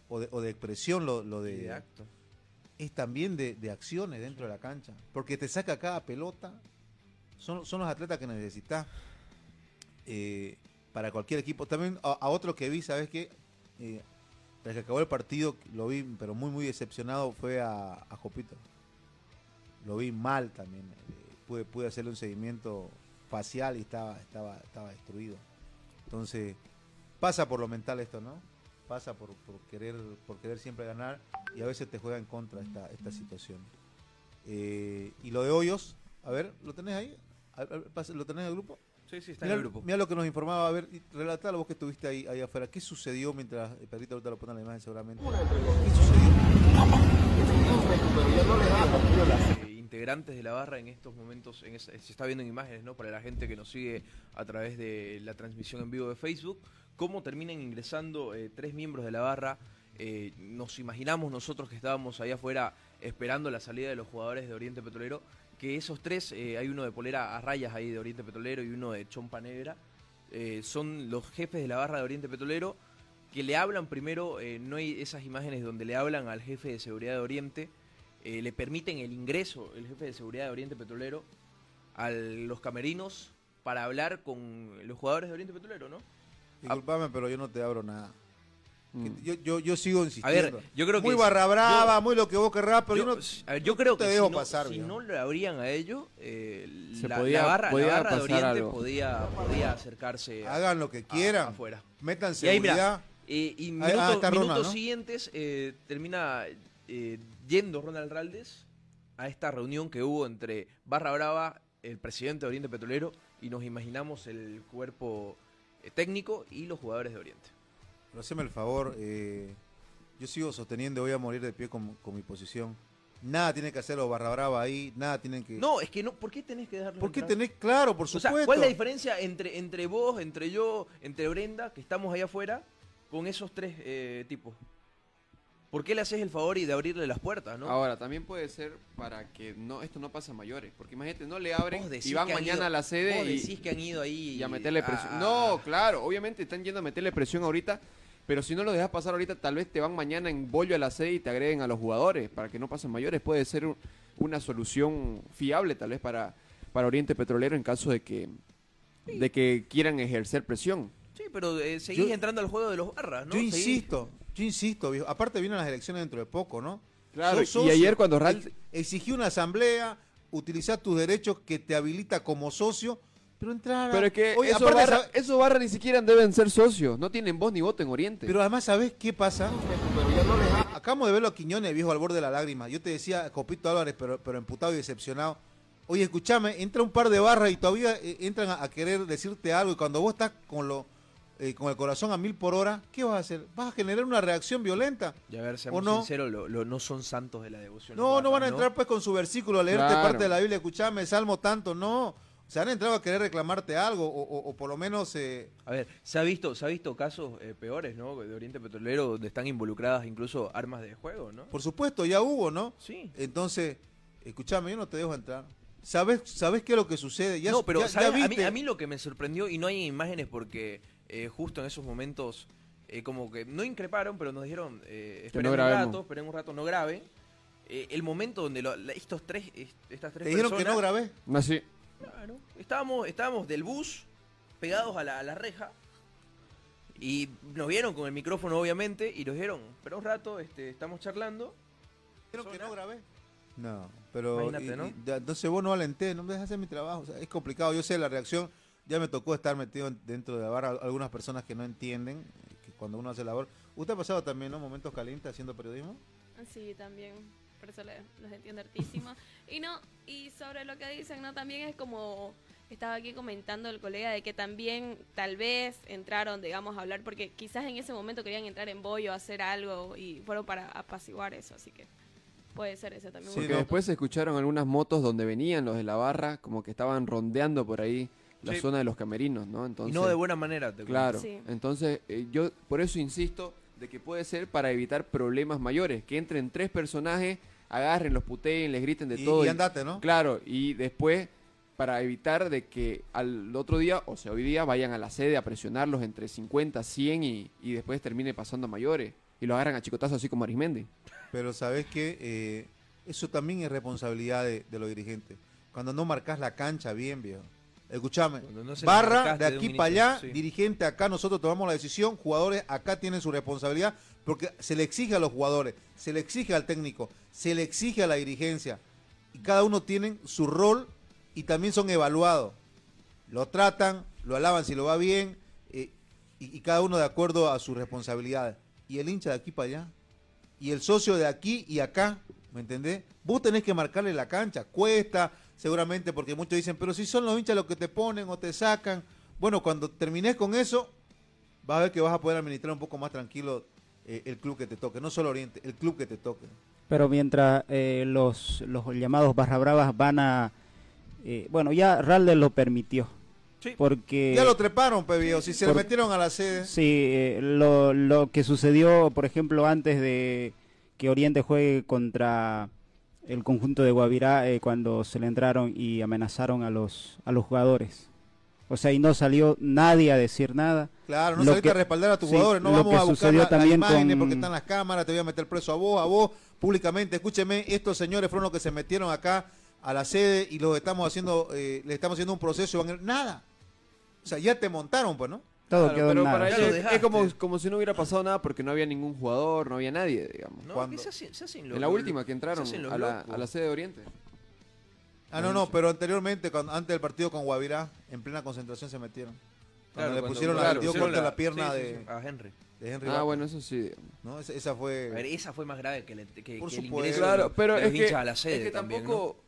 o de, o de expresión, lo, lo de
acto.
es también de, de acciones dentro de la cancha, porque te saca cada pelota. Son, son los atletas que necesitas eh, para cualquier equipo. También a, otro que vi, ¿sabes qué? Eh, tras que acabó el partido, lo vi, pero muy, muy decepcionado, fue a, a Jopito. Lo vi mal también. eh, pude, pude hacerle un seguimiento facial y estaba, estaba, estaba destruido. Entonces, pasa por lo mental esto, ¿no? Pasa por, por querer, por querer siempre ganar y a veces te juega en contra esta, esta situación. Y lo de Hoyos, a ver, ¿lo tenés ahí? ¿Lo tenés en el grupo?
Sí, sí, está
Mira,
en el grupo.
mira lo que nos informaba, a ver, y relatalo vos que estuviste ahí, ahí afuera. ¿Qué sucedió mientras el Pedrito ahorita lo pone en la imagen seguramente? ¿Qué sucedió?
Eh, integrantes de la barra en estos momentos, en esa- se está viendo en imágenes, ¿no? Para la gente que nos sigue a través de la transmisión en vivo de Facebook, cómo terminan ingresando eh, tres miembros de la barra. Eh, nos imaginamos nosotros que estábamos ahí afuera esperando la salida de los jugadores de Oriente Petrolero, que esos tres, eh, hay uno de polera a rayas ahí de Oriente Petrolero y uno de chompa negra, eh, son los jefes de la barra de Oriente Petrolero que le hablan primero, eh, no hay esas imágenes donde le hablan al jefe de seguridad de Oriente, le permiten el ingreso, el jefe de seguridad de Oriente Petrolero, a los camerinos para hablar con los jugadores de Oriente Petrolero, ¿no?
Disculpame, pero yo no te abro nada.
Mm.
Yo, yo, yo sigo
A
insistiendo.
ver, yo creo que
muy barra brava,
yo-
muy lo que vos querrás, pero yo,
yo,
no,
a ver, yo creo
no te
que
dejo
si, no,
pasar,
si no le abrían a ellos, eh,
Se
la,
podía-
la barra, la barra de Oriente
algo.
podía, podía acercarse a-
Hagan lo que
a-
quieran.
afuera. Y ahí, mira,
seguridad.
Eh, y
Ah,
minutos,
ah,
minutos
Ronald, ¿no?
siguientes eh, termina eh, yendo Ronald Raldes a esta reunión que hubo entre Barra Brava, el presidente de Oriente Petrolero, y nos imaginamos el cuerpo eh, técnico y los jugadores de Oriente.
Pero haceme el favor, eh, yo sigo sosteniendo, voy a morir de pie con, con mi posición. Nada tiene que hacer los barra brava ahí, nada tienen que...
No, es que no, ¿por qué tenés que dejarlo
¿Por qué
entrar?
tenés, claro, por
O
supuesto?
sea, ¿cuál es la diferencia entre, entre vos, entre yo, entre Brenda, que estamos allá afuera, con esos tres eh, tipos? ¿Por qué le haces el favor y de abrirle las puertas, no?
Ahora, también puede ser para que no esto no pase a mayores. Porque imagínate, no le abren y van mañana
ido-
a la sede
vos
y,
decís que han ido ahí
y a meterle presión. No, claro, obviamente están yendo a meterle presión ahorita. Pero si no lo dejas pasar ahorita, tal vez te van mañana en bollo a la sede y te agreguen a los jugadores para que no pasen mayores. Puede ser un- una solución fiable, tal vez, para, para Oriente Petrolero en caso de que, de que quieran ejercer presión.
Sí, pero eh, seguís
Yo-
entrando al juego de los barras, ¿no?
Yo
Seguís-
insisto, yo insisto, viejo. Aparte vienen las elecciones dentro de poco, ¿no?
Claro, y ayer cuando Ral-
ex- exigí una asamblea, utilizar tus derechos que te habilita como socio, pero entrar a-
Pero es que
Oye,
esos
aparte,
barra,
¿sabes?
esos barra ni siquiera deben ser socios. No tienen voz ni voto en Oriente.
Pero además, ¿sabes qué pasa? Acabamos de verlo a Quiñones, viejo, al borde de la lágrima. Yo te decía, Copito Álvarez, pero, pero emputado y decepcionado. Oye, escúchame, entra un par de barras y todavía eh, entran a, a querer decirte algo. Y cuando vos estás con lo eh, con el corazón a mil por hora, ¿qué vas a hacer? ¿Vas a generar una reacción violenta?
Y a ver,
¿O
seamos
no?
sinceros, lo- lo- no son santos de la devoción.
No, no van a entrar pues con su versículo a leerte
Claro.
parte de la Biblia, escuchame, salmo tanto, no. Se han entrado a querer reclamarte algo, o, o- o por lo menos... eh,
A ver, se ha visto, se ha visto casos eh, peores, ¿no? De Oriente Petrolero donde están involucradas incluso armas de juego, ¿no?
por supuesto, ya hubo, ¿no?
Sí.
Entonces, escúchame, yo no te dejo entrar. ¿Sabes, ¿Sabes qué es lo que sucede? Ya,
no, pero
ya- ya
¿sabes? a, mí,
viste.
a mí lo que me sorprendió, y no hay imágenes porque eh, justo en esos momentos, eh, como que no increparon, pero nos dijeron, eh, esperen un
grabemos.
rato, esperen un rato, no graben. Eh, el momento donde lo- estos tres, est- estas tres
Te dijeron que no grabé.
Así.
Claro. Estábamos, estábamos del bus, pegados a la, a la reja, y nos vieron con el micrófono, obviamente, y nos dijeron, espera un rato, este, estamos charlando.
Dijeron que no grabé. No, pero...
Imagínate,
y-
¿no?
y- entonces vos no alenté, no me dejas hacer mi trabajo. o sea, es complicado, yo sé la reacción. Ya me tocó estar metido en- dentro de la barra. Algunas personas que no entienden eh, que cuando uno hace labor... ¿Usted ha pasado también ¿no? momentos calientes haciendo periodismo?
Sí, también. Por eso le- los entiendo hartísimo. Y no, y sobre lo que dicen, ¿no? También es como estaba aquí comentando el colega de que también tal vez entraron, digamos, a hablar, porque quizás en ese momento querían entrar en bollo, hacer algo y fueron para apaciguar eso, así que puede ser eso también.
Sí,
Porque después se escucharon algunas motos donde venían los de la barra, como que estaban rondeando por ahí la
Sí.
zona de los camerinos, ¿no? Entonces,
y no de buena manera, te.
Claro.
Sí.
Entonces, eh, yo por eso insisto de que puede ser para evitar problemas mayores, que entren tres personajes, agarren, los puteen, les griten de
Y,
todo.
y andate, ¿no?
Claro, y después para evitar de que al otro día, o sea, hoy día vayan a la sede a presionarlos entre 50, 100 y, y después termine pasando a mayores y los agarran a chicotazos así como Arismendi.
Pero sabes que eso también es responsabilidad de, de los dirigentes. Cuando no marcas la cancha bien, viejo. Escúchame,
Cuando no se
barra de aquí para
inicio,
allá,
sí.
dirigente acá, nosotros tomamos la decisión, jugadores acá tienen su responsabilidad, porque se le exige a los jugadores, se le exige al técnico, se le exige a la dirigencia, y cada uno tiene su rol y también son evaluados. Lo tratan, lo alaban si lo va bien, eh, y, y cada uno de acuerdo a sus responsabilidades. Y el hincha de aquí para allá, y el socio de aquí y acá, ¿me entendés? Vos tenés que marcarle la cancha, cuesta, seguramente, porque muchos dicen, pero si son los hinchas los que te ponen o te sacan. Bueno, cuando termines con eso, vas a ver que vas a poder administrar un poco más tranquilo eh, el club que te toque, no solo Oriente, el club que te toque.
Pero mientras eh, los, los llamados barra bravas van a... eh, bueno, ya Ralde lo permitió.
Sí.
Porque...
Ya lo treparon, Pebio. Si se le metieron a la sede.
Sí, eh, lo, lo que sucedió, por ejemplo, antes de que Oriente juegue contra el conjunto de Guavirá, eh, cuando se le entraron y amenazaron a los, a los jugadores. O sea, y no salió nadie a decir nada.
Claro, no
Lo
saliste
que-
a respaldar a tus
sí,
jugadores. No
lo
vamos
que
a buscar la, la
también
imágenes
con-
porque están las cámaras. Te voy a meter preso a vos, a vos, públicamente. Escúcheme, estos señores fueron los que se metieron acá a la sede y los estamos haciendo, eh, le estamos haciendo un proceso. van a- Nada. O sea, ya te montaron, pues, ¿no?
Todo
Claro,
quedó en
pero
nada.
para ellos
lo
es- como, como si no hubiera pasado nada porque no había ningún jugador, no había nadie, digamos.
No, se hacen- se hacen los-
en la última que
se
entraron
hacen los
a la, a la sede de Oriente.
Ah, no, no, pero anteriormente, cuando, antes del partido con Guavirá, en plena concentración se metieron. Cuando
Claro,
le
cuando-
pusieron la,
claro,
le dio
pusieron
corte a la pierna
sí, sí,
de,
sí, a Henry.
de Henry
Ah, bueno, eso sí.
¿no? Esa, esa fue...
A ver, esa fue más grave que, el- que- que
Por
el
supuesto.
ingreso
Claro,
de
pero
de
es que,
a la sede
es que
también, ¿no?
tampoco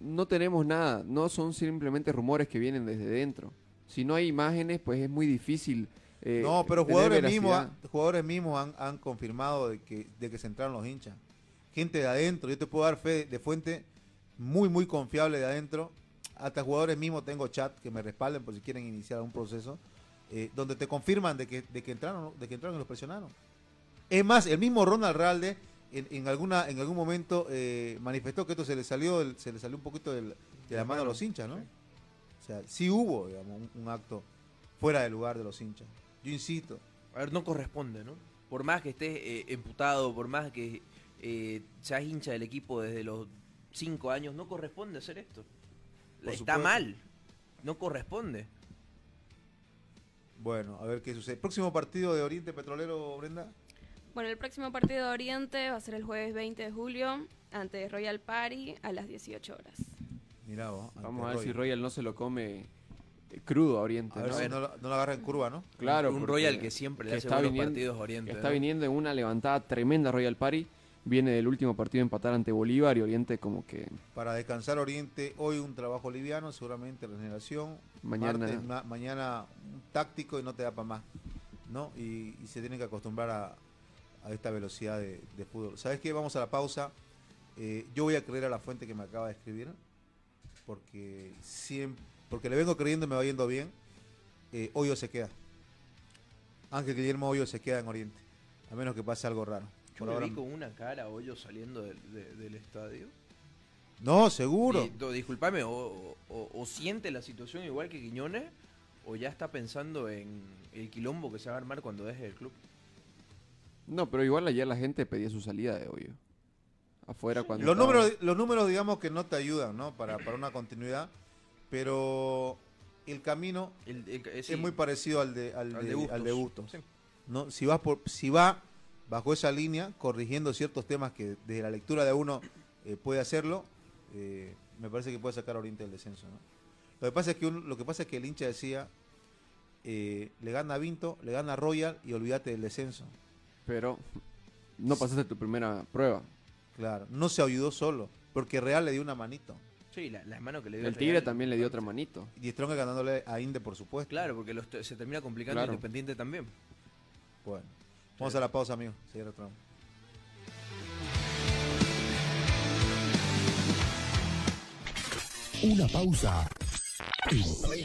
¿no? tenemos nada, no son simplemente rumores que vienen desde dentro. Si no hay imágenes, pues es muy difícil. eh,
No, pero jugadores mismos, jugadores mismos han, han confirmado de que, de que se entraron los hinchas. Gente de adentro, yo te puedo dar fe de fuente muy, muy confiable de adentro. Hasta jugadores mismos tengo chat que me respalden por si quieren iniciar un proceso, eh, donde te confirman de que, de que entraron, de que entraron y los presionaron. Es más, el mismo Ronald Ralde en, en alguna, en algún momento eh, manifestó que esto se le salió, del- se le salió un poquito del- de la mano a los hinchas, ¿no? O sea, sí hubo, digamos, un, un acto fuera del lugar de los hinchas. Yo insisto,
A ver, no corresponde, ¿no? Por más que estés eh, emputado, por más que eh, seas hincha del equipo desde los cinco años, no corresponde hacer esto.
Por
Está
supuesto.
mal. No corresponde.
Bueno, a ver qué sucede. Próximo partido de Oriente Petrolero, Brenda.
Bueno, el próximo partido de Oriente va a ser el jueves 20 de julio ante Royal Party a las 18 horas.
Mirá vos,
Vamos a ver si
Royal.
No se lo come eh, crudo a Oriente.
A ver
¿no?
si no, lo- no lo agarra en curva, ¿no?
Claro,
un
porque-
Royal que siempre le
que
hace
está
buenos
viniendo-
partidos a Oriente.
está
¿no?
viniendo en una levantada tremenda Royal Party. Viene del último partido empatar ante Bolívar y Oriente como que
Para descansar Oriente, hoy un trabajo liviano, seguramente regeneración.
Mañana-
Martes, ma- mañana un táctico y no te da para más. ¿No? Y, y se tienen que acostumbrar a, a esta velocidad de, de fútbol. ¿Sabes qué? Vamos a la pausa. Eh, yo voy a creer a la fuente que me acaba de escribir. Porque siempre, porque le vengo creyendo y me va yendo bien. Eh, Hoyo se queda. Ángel Guillermo Hoyo se queda en Oriente. A menos que pase algo raro.
Yo me vi
no.
con una cara hoyo saliendo del, de- del estadio.
No, seguro.
Y, disculpame, o, o- o siente la situación igual que Quiñones, o ya está pensando en el quilombo que se va a armar cuando deje el club.
No, pero igual ayer la gente pedía su salida de hoyo. Afuera cuando
Los
estaba-
números, los números, digamos que no te ayudan, ¿no? Para, para una continuidad, pero el camino
El- el- eh, sí,
es muy parecido al de, al
al
de,
de
al de
Bustos.
Bustos,
Sí.
¿no? Si vas por, si va bajo esa línea, corrigiendo ciertos temas que desde la lectura de uno eh, puede hacerlo, eh, me parece que puede sacar a Oriente del descenso, ¿no? Lo que pasa es que lo que pasa es que el hincha decía eh, le gana a Vinto, le gana a Royal y olvídate del descenso.
Pero no pasaste tu primera prueba.
Claro, no se ayudó solo, porque Real le dio una manito.
Sí, la, la mano que le dio
El Tigre
Real.
también le dio otra manito.
Y Strong ganándole a Inde, por supuesto.
Claro, porque los se termina complicando
Claro.
Independiente también.
Bueno, vamos a la pausa, amigo. Seguir otro.
Una pausa. Play.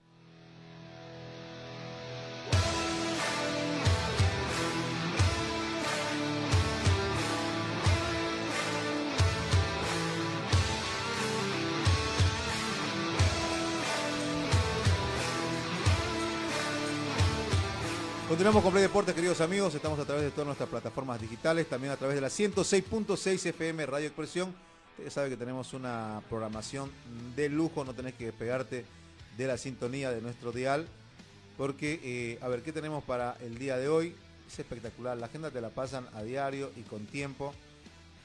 Continuamos con Play Deportes, queridos amigos. Estamos a través de todas nuestras plataformas digitales, también a través de la 106.6 FM Radio Expresión. Ustedes saben que tenemos una programación de lujo, no tenés que despegarte de la sintonía de nuestro dial, porque, eh, a ver, ¿qué tenemos para el día de hoy? Es espectacular, la agenda te la pasan a diario y con tiempo.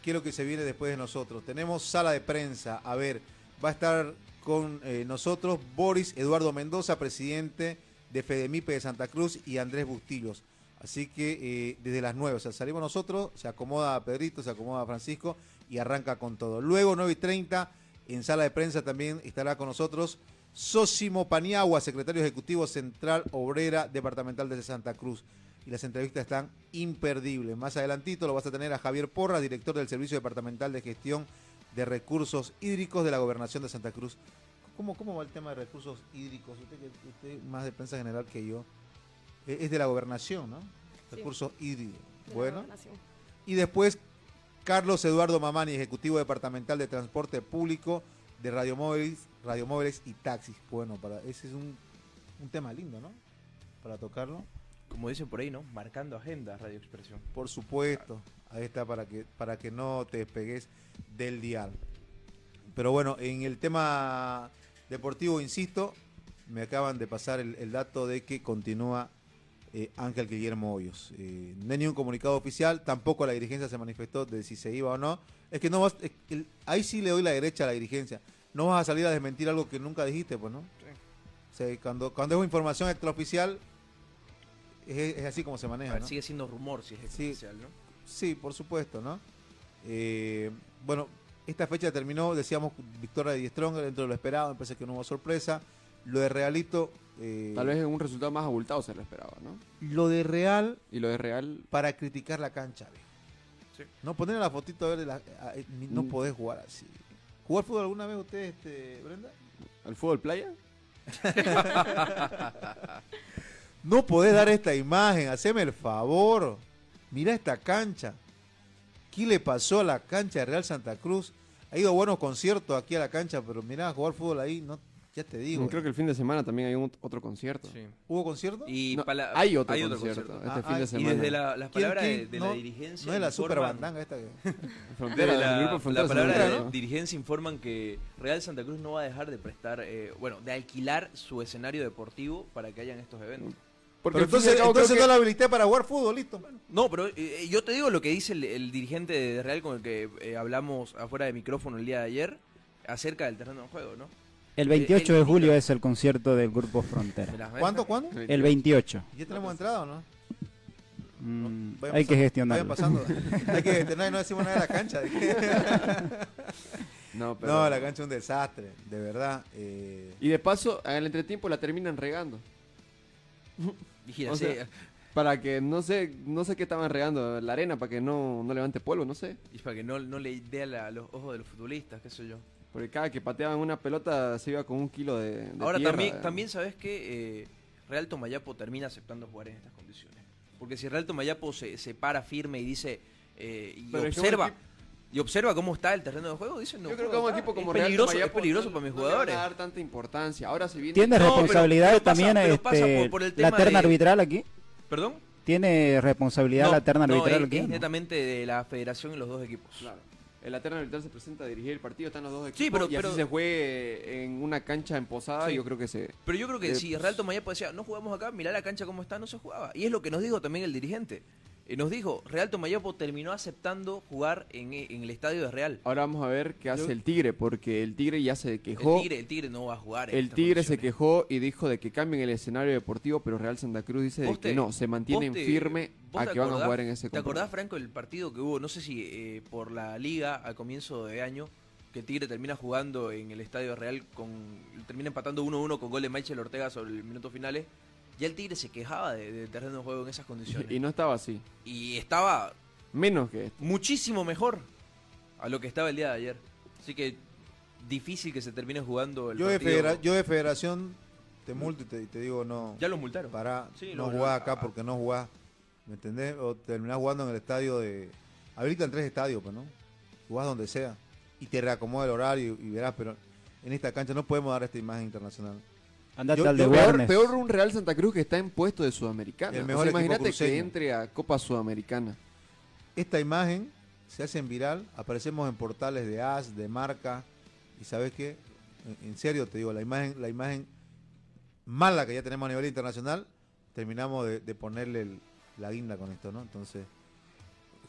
¿Qué es lo que se viene después de nosotros? Tenemos sala de prensa, a ver, va a estar con eh, nosotros Boris Eduardo Mendoza, presidente de Fedemipe de Santa Cruz y Andrés Bustillos. Así que eh, desde las 9, o sea, salimos nosotros, se acomoda Pedrito, se acomoda Francisco y arranca con todo. Luego, 9 y 30, en sala de prensa también estará con nosotros Sósimo Paniagua, secretario ejecutivo central obrera departamental de Santa Cruz. Y las entrevistas están imperdibles. Más adelantito lo vas a tener a Javier Porras, director del Servicio Departamental de Gestión de Recursos Hídricos de la Gobernación de Santa Cruz. ¿Cómo, cómo va el tema de recursos hídricos? Usted, usted más de prensa general que yo. Eh, Es de la gobernación, ¿no?
Sí.
Recursos hídricos.
de la
Bueno.
gobernación.
Y después, Carlos Eduardo Mamani, Ejecutivo Departamental de Transporte Público de Radiomóviles, Radiomóviles y Taxis. Bueno, para ese es un, un tema lindo, ¿no? Para tocarlo.
Como dicen por ahí, ¿no? Marcando agenda, Radio Expresión.
Por supuesto. Ahí está para que, para que no te despegues del dial. Pero bueno, en el tema deportivo, insisto, me acaban de pasar el, el dato de que continúa eh, Ángel Guillermo Hoyos. Eh, no hay ni un comunicado oficial, tampoco la dirigencia se manifestó de si se iba o no. Es que no vas, es que el- ahí sí le doy la derecha a la dirigencia. No vas a salir a desmentir algo que nunca dijiste, pues, ¿no? O sea, cuando, cuando es información extraoficial, es, es así como se
A
maneja.
ver,
¿no?
sigue siendo rumor si es
Sí.
oficial, ¿no?
Sí, por supuesto, ¿no? Eh, bueno, esta fecha terminó, decíamos, victoria de Die Stronger dentro de lo esperado, me parece que no hubo sorpresa. Lo de Realito... eh,
Tal vez en un resultado más abultado se lo esperaba, ¿no?
Lo de Real
Y lo de Real,
para criticar la cancha, viejo.
Sí.
No poner la fotito a ver, de la- a- eh, no
Mm.
podés jugar así. ¿Jugar fútbol alguna vez usted, este, Brenda?
¿al fútbol playa?
No podés dar esta imagen, haceme el favor. Mira esta cancha. ¿Qué le pasó a la cancha de Real Santa Cruz? Ha ido a buenos conciertos aquí a la cancha, pero mira, jugar fútbol ahí, no, ya te digo.
Creo que el fin de semana también hay un- otro concierto.
Sí.
¿Hubo concierto?
Y
No, hay otro concierto, este
Ah,
fin
ah,
de
y
semana.
Y desde la- las
¿Quién-
palabras de,
quién?
de
no,
la dirigencia.
No es la super bandanga esta que...
Frontera,
la,
el grupo
la palabra de
¿no?
dirigencia informan que Real Santa Cruz no va a dejar de prestar, eh, bueno, de alquilar su escenario deportivo para que hayan estos eventos.
Porque
Pero entonces,
cabo
entonces
que-
no la habilité para jugar fútbol, listo.
No, pero eh, yo te digo lo que dice el, el dirigente de Real con el que eh, hablamos afuera de micrófono el día de ayer acerca del terreno de juego, ¿no?
El
Eh,
28
él
de julio es el concierto del Grupo
¿Me
Frontera.
ven?
¿Cuándo, cuándo?
El 28.
¿Ya tenemos entrada o no?
Mm, hay que
pasando,
gestionarlo.
vayan pasando. hay que gestionar y no decimos nada de la cancha.
No, pero-
no, la cancha es un desastre, de verdad. eh,
Y de paso, en el entretiempo la terminan regando. O sea, Para que, no sé, no sé qué estaban regando, la arena para que no, no levante polvo, no sé.
y para que no, no le dé a los ojos de los futbolistas, qué sé yo.
Porque cada que pateaban una pelota se iba con un kilo de, de
Ahora
tierra.
también, también sabes que eh, Real Tomayapo termina aceptando jugar en estas condiciones. Porque si Real Tomayapo se, se para firme y dice eh, y
Pero es que
observa y observa cómo está el terreno de juego, dice no.
Yo creo que un equipo como
es
Real
peligroso, es peligroso
no-
para mis
no van
jugadores.
a dar tanta importancia. Ahora se viene...
¿Tiene
No, pero-
responsabilidad
pero pasa-
también
pero pasa
este,
por- por el
la
tema
terna
de-
arbitral aquí?
¿Perdón?
¿Tiene responsabilidad la terna
no,
arbitral
es,
aquí?
es
no?
netamente de la federación y los dos equipos.
Claro. El lateral arbitral se presenta a dirigir el partido, están los dos equipos
Sí, pero-
y así
pero-
se juegue en una cancha en Posada,
Sí.
yo creo que se...
Pero yo creo que
Eh,
si Real Tomayapo decía, no jugamos acá, mirá la cancha cómo está, no se jugaba. Y es lo que nos dijo también el dirigente. Eh, nos dijo, Real Tomayapo terminó aceptando jugar en, en el estadio de Real.
Ahora vamos a ver qué hace el Tigre, porque el Tigre ya se quejó.
El tigre, el tigre no va a jugar. en
El Tigre se quejó y dijo de que cambien el escenario deportivo, pero Real Santa Cruz dice de que no, se mantienen
te-
firme a que van a jugar en ese
¿Te acordás, Franco, el partido que hubo, no sé si eh, por la liga al comienzo de año, que el Tigre termina jugando en el Estadio Real, con termina empatando 1-1 con gol de Michael Ortega sobre el minuto finales? Ya el Tigre se quejaba de- del terreno de juego en esas condiciones.
Y no estaba así.
y estaba
Menos que esto.
muchísimo mejor a lo que estaba el día de ayer. Así que difícil que se termine jugando el
Yo de,
partido.
federa- yo de federación te multo y te, y te digo no.
Ya lo multaron.
Para,
Sí,
no jugás acá
ah.
porque no jugás. ¿Me entendés? O terminás jugando en el estadio de. Habilitan tres estadios, pues, ¿no? Jugás donde sea. Y te reacomoda el horario y, y verás, pero en esta cancha no podemos dar esta imagen internacional.
Andate
Yo-
al de
Peor, peor un Real Santa Cruz que está en puesto de Sudamericana.
El
O
mejor
sea,
equipo
imagínate que entre a Copa Sudamericana.
Esta imagen se hace en viral, aparecemos en portales de AS, de marca, y ¿sabes qué? En, en serio te digo, la imagen, la imagen mala que ya tenemos a nivel internacional, terminamos de, de ponerle el- la guinda con esto, ¿no? Entonces,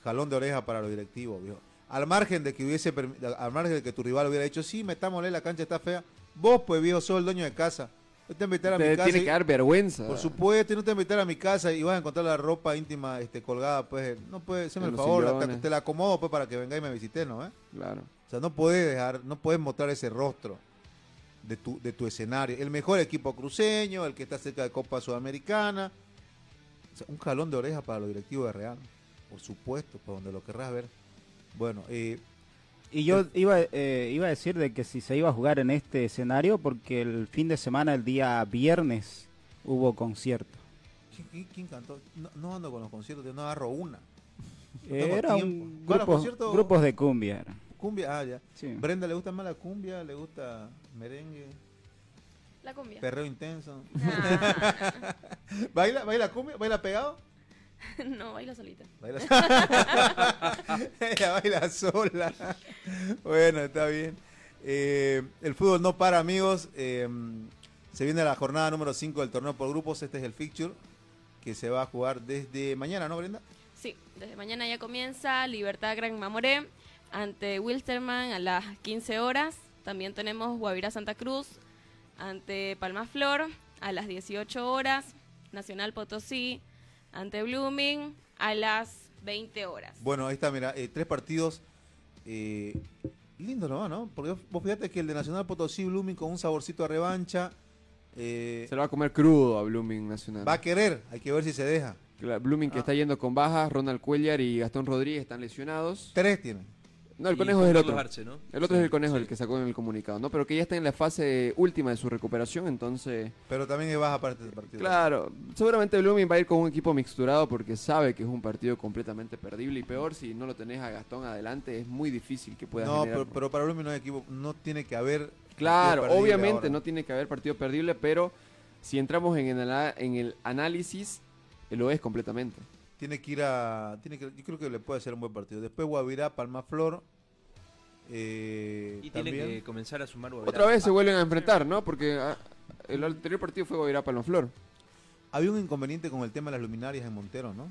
jalón de oreja para los directivos, viejo. Al margen de que hubiese, al margen de que tu rival hubiera dicho, sí, metámosle, la cancha está fea, vos pues viejo, sos el dueño de casa. Yo te invitar a mi
Te
casa.
tiene
y-
que dar vergüenza.
por supuesto, y no te invitar a mi casa y vas a encontrar la ropa íntima este, colgada, pues, no puede, hazme
En
el favor,
sillones.
te, te la acomodo pues para que venga y me visite, ¿no? eh?
Claro.
O sea, no puedes dejar, no puedes mostrar ese rostro de tu, de tu escenario. El mejor equipo cruceño, el que está cerca de Copa Sudamericana. O sea, un jalón de oreja para los directivos de Real, por supuesto, por donde lo querrás ver. Bueno, eh,
Y yo iba, eh, iba a decir de que si se iba a jugar en este escenario, porque el fin de semana, el día viernes, hubo concierto.
¿quién, cantó? No, no ando con los conciertos, no agarro una. No
Era un
¿Cuál
grupo, grupos de cumbia. era.
Cumbia, ah, ya.
Sí.
Brenda, ¿le gusta más la cumbia? ¿Le gusta merengue?
La cumbia.
Perreo intenso.
Ah,
¿Baila, baila cumbia? ¿Baila pegado?
no, baila solita.
Baila Ella baila sola. bueno, está bien. Eh, el fútbol no para, amigos. Eh, se viene la jornada número 5 del torneo por grupos. Este es el fixture que se va a jugar desde mañana, ¿no, Brenda?
Sí, desde mañana ya comienza Libertad Gran Mamoré ante Wilstermann a las 15 horas. También tenemos Guavirá Santa Cruz ante Palma Flor a las 18 horas. Nacional Potosí ante Blooming a las 20 horas.
Bueno, ahí está, mira, eh, tres partidos. Eh, lindo nomás, ¿no? Porque vos fíjate que el de Nacional Potosí Blooming con un saborcito a revancha. eh,
Se lo va a comer crudo a Blooming Nacional.
va a querer, hay que ver si se deja.
Blooming que
Ah.
está yendo con bajas, Ronald Cuellar y Gastón Rodríguez están lesionados.
Tres tienen.
No, el conejo
con
es el otro.
Arce, ¿no?
El otro
Sí,
es el conejo,
sí.
el que sacó en el comunicado, ¿no? Pero que ya está en la fase última de su recuperación, entonces...
Pero también es baja parte del partido.
Claro, seguramente Blooming va a ir con un equipo mixturado porque sabe que es un partido completamente perdible y peor si no lo tenés a Gastón adelante es muy difícil que pueda
No,
generar-
pero, pero para Blooming no hay equipo, no tiene que haber.
Claro, obviamente
ahora.
no tiene que haber partido perdible, pero si entramos en el, en el análisis, lo es completamente.
Tiene que ir a. Tiene que, yo creo que le puede hacer un buen partido. Después Guavirá, Palma Flor. eh,
Y tiene
también.
que comenzar a sumar Guavirá.
Otra vez se vuelven a enfrentar, ¿no? Porque ah, el anterior partido fue Guavirá Palmaflor.
Había un inconveniente con el tema de las luminarias en Montero, ¿no?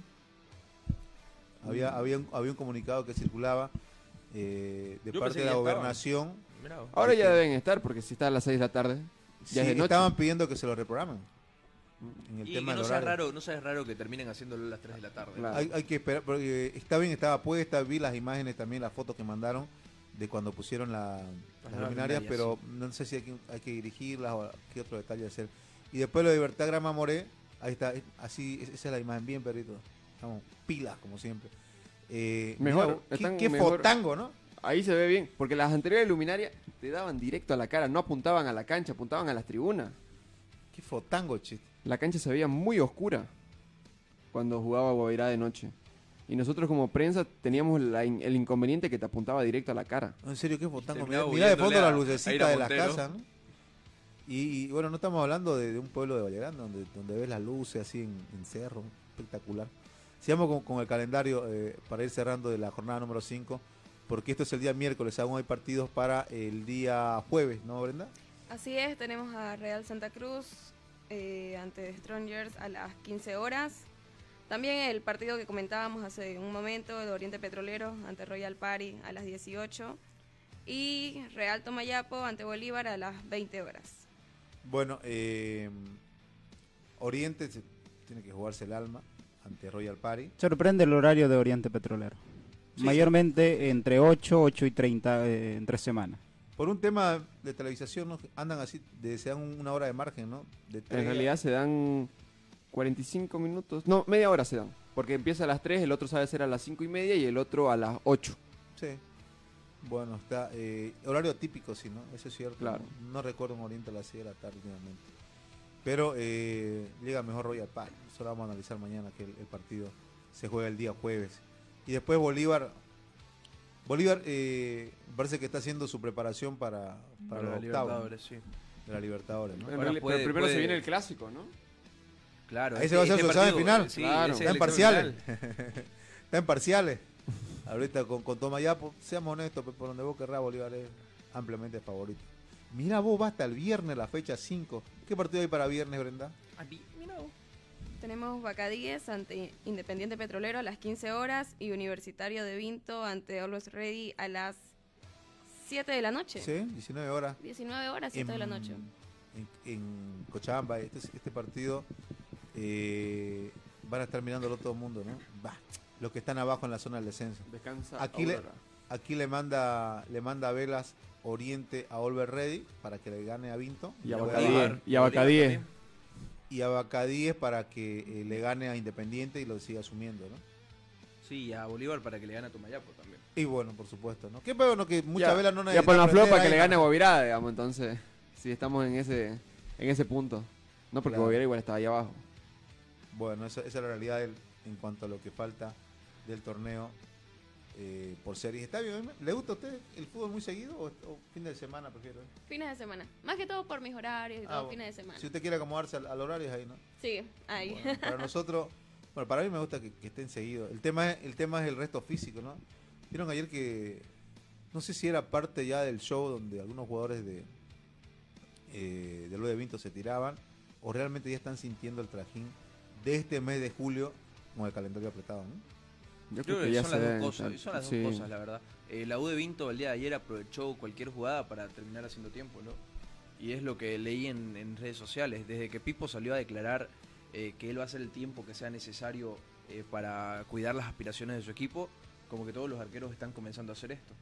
Había,
Mm.
había, un, había un comunicado que circulaba eh, de
Yo
parte de la gobernación.
Ahora ya deben estar, porque si está a las 6 de la tarde,
Sí,
ya es de noche.
estaban pidiendo que se lo reprogramen. En el
Y
tema
que no sea
horario.
raro, no sea raro que terminen haciéndolo a las 3 de la tarde.
Claro.
Hay, hay que esperar, porque está bien, estaba puesta, vi las imágenes también, las fotos que mandaron de cuando pusieron la- las
Las
luminarias, pero no sé si hay que, hay que dirigirlas o qué otro detalle hacer. Y después lo de Libertad Grama Moré, ahí está, es- así, es- esa es la imagen, bien perrito. Estamos pilas, como siempre. Eh,
Mejor,
mira, qué, qué
mejor.
fotango, ¿no?
Ahí se ve bien, porque las anteriores luminarias te daban directo a la cara, no apuntaban a la cancha, apuntaban a las tribunas.
Qué fotango, chiste.
La cancha se veía muy oscura cuando jugaba Guavirá de noche. Y nosotros como prensa teníamos la in- el inconveniente que te apuntaba directo a la cara.
No, en serio, qué fotango.
Terminaba
mira de fondo
huyéndole
las
a- a ir
lucecitas
a
de las
Montero.
casas, ¿no? Y, y, bueno, no estamos hablando de, de un pueblo de Vallegrande, donde, donde ves las luces así en, en cerro, espectacular. Sigamos con, con el calendario eh, para ir cerrando de la jornada número 5, porque esto es el día miércoles, aún hay partidos para el día jueves, ¿no, Brenda?
Así es, tenemos a Real Santa Cruz eh, ante Strongers a las 15 horas. También el partido que comentábamos hace un momento, el Oriente Petrolero ante Royal Party a las 18. Y Real Tomayapo ante Bolívar a las 20 horas.
Bueno, eh, Oriente se- tiene que jugarse el alma ante Royal Party.
Sorprende el horario de Oriente Petrolero.
Sí,
Mayormente entre 8, 8 y 30 eh, entre semana.
Por un tema de televisación, ¿no? andan así, de, se dan una hora de margen, ¿no? De
En realidad se dan 45 minutos, no, media hora se dan. Porque empieza a las 3, el otro sabe ser a las 5 y media y el otro a las 8.
Sí. Bueno, está. eh, horario típico, sí, ¿no? Eso es cierto.
Claro.
No, No recuerdo un Oriente a las 6 de la tarde últimamente. Pero eh, llega mejor Royal Park. Eso lo vamos a analizar mañana, que el, el partido se juega el día jueves. Y después Bolívar. Bolívar eh, parece que está haciendo su preparación para, para,
Para
los
la
octavos.
Libertadores, sí.
De la Libertadores, ¿no?
Puede-
pero primero se viene el clásico, ¿no?
Claro.
Ahí se va a hacer su examen final.
sí,
Claro.
Está
es
en parciales. Está en parciales. Ahorita con, con Tomayapo, seamos honestos, pe, por donde vos querrás, Bolívar es ampliamente favorito. Mira vos, va hasta el viernes, la fecha 5. ¿Qué partido hay para viernes, Brenda?
Vos.
Tenemos Bacadíes ante Independiente Petrolero a las 15 horas y Universitario de Vinto ante Always Ready a las 7 de la noche.
Sí, 19 horas.
19 horas, 7 de la noche.
En, en Cochabamba, este, este partido eh, van a estar mirándolo todo el mundo, ¿no? Va, los que están abajo en la zona del descenso.
Descansa.
Aquí le, aquí le manda le manda velas Oriente a Olver Ready para que le gane a Vinto.
Y a Bacadíes. Y a Bacadíes.
Y a Bacadíes para que eh, le gane a Independiente y lo siga asumiendo, ¿no?
Sí, a Bolívar para que le gane a Tomayapo también.
Y bueno, por supuesto, ¿no? Qué bueno que muchas velas no
Ya
necesitan
por la flor
aprender
para que le gane a Guavirá, digamos, entonces. Si estamos en ese en ese punto. No, porque
Claro.
Guavirá igual está ahí abajo.
Bueno, esa, esa es la realidad del- en cuanto a lo que falta del torneo eh, por series. ¿Está bien? ¿Le gusta a usted el fútbol muy seguido o, o fin de semana prefiero?
Fines de semana. Más que todo por mis horarios y
Ah,
todo,
bueno.
fines de semana.
Si usted quiere acomodarse al, al horario es ahí, ¿no?
Sí, ahí.
Bueno, para nosotros, bueno, para mí me gusta que, que estén seguidos. El tema, es, el tema es el resto físico, ¿no? Vieron ayer que, no sé si era parte ya del show donde algunos jugadores de eh, de lo de Vinto se tiraban, o realmente ya están sintiendo el trajín de este mes de julio con el calendario apretado, ¿no?
Yo
Creo que son las dos cosas, son las
sí.
dos cosas, la verdad. Eh, la U de Vinto el día de ayer aprovechó cualquier jugada para terminar haciendo tiempo, ¿no? Y es lo que leí en, en redes sociales. Desde que Pipo salió a declarar eh, que él va a hacer el tiempo que sea necesario eh, para cuidar las aspiraciones de su equipo, como que todos los arqueros están comenzando a hacer esto.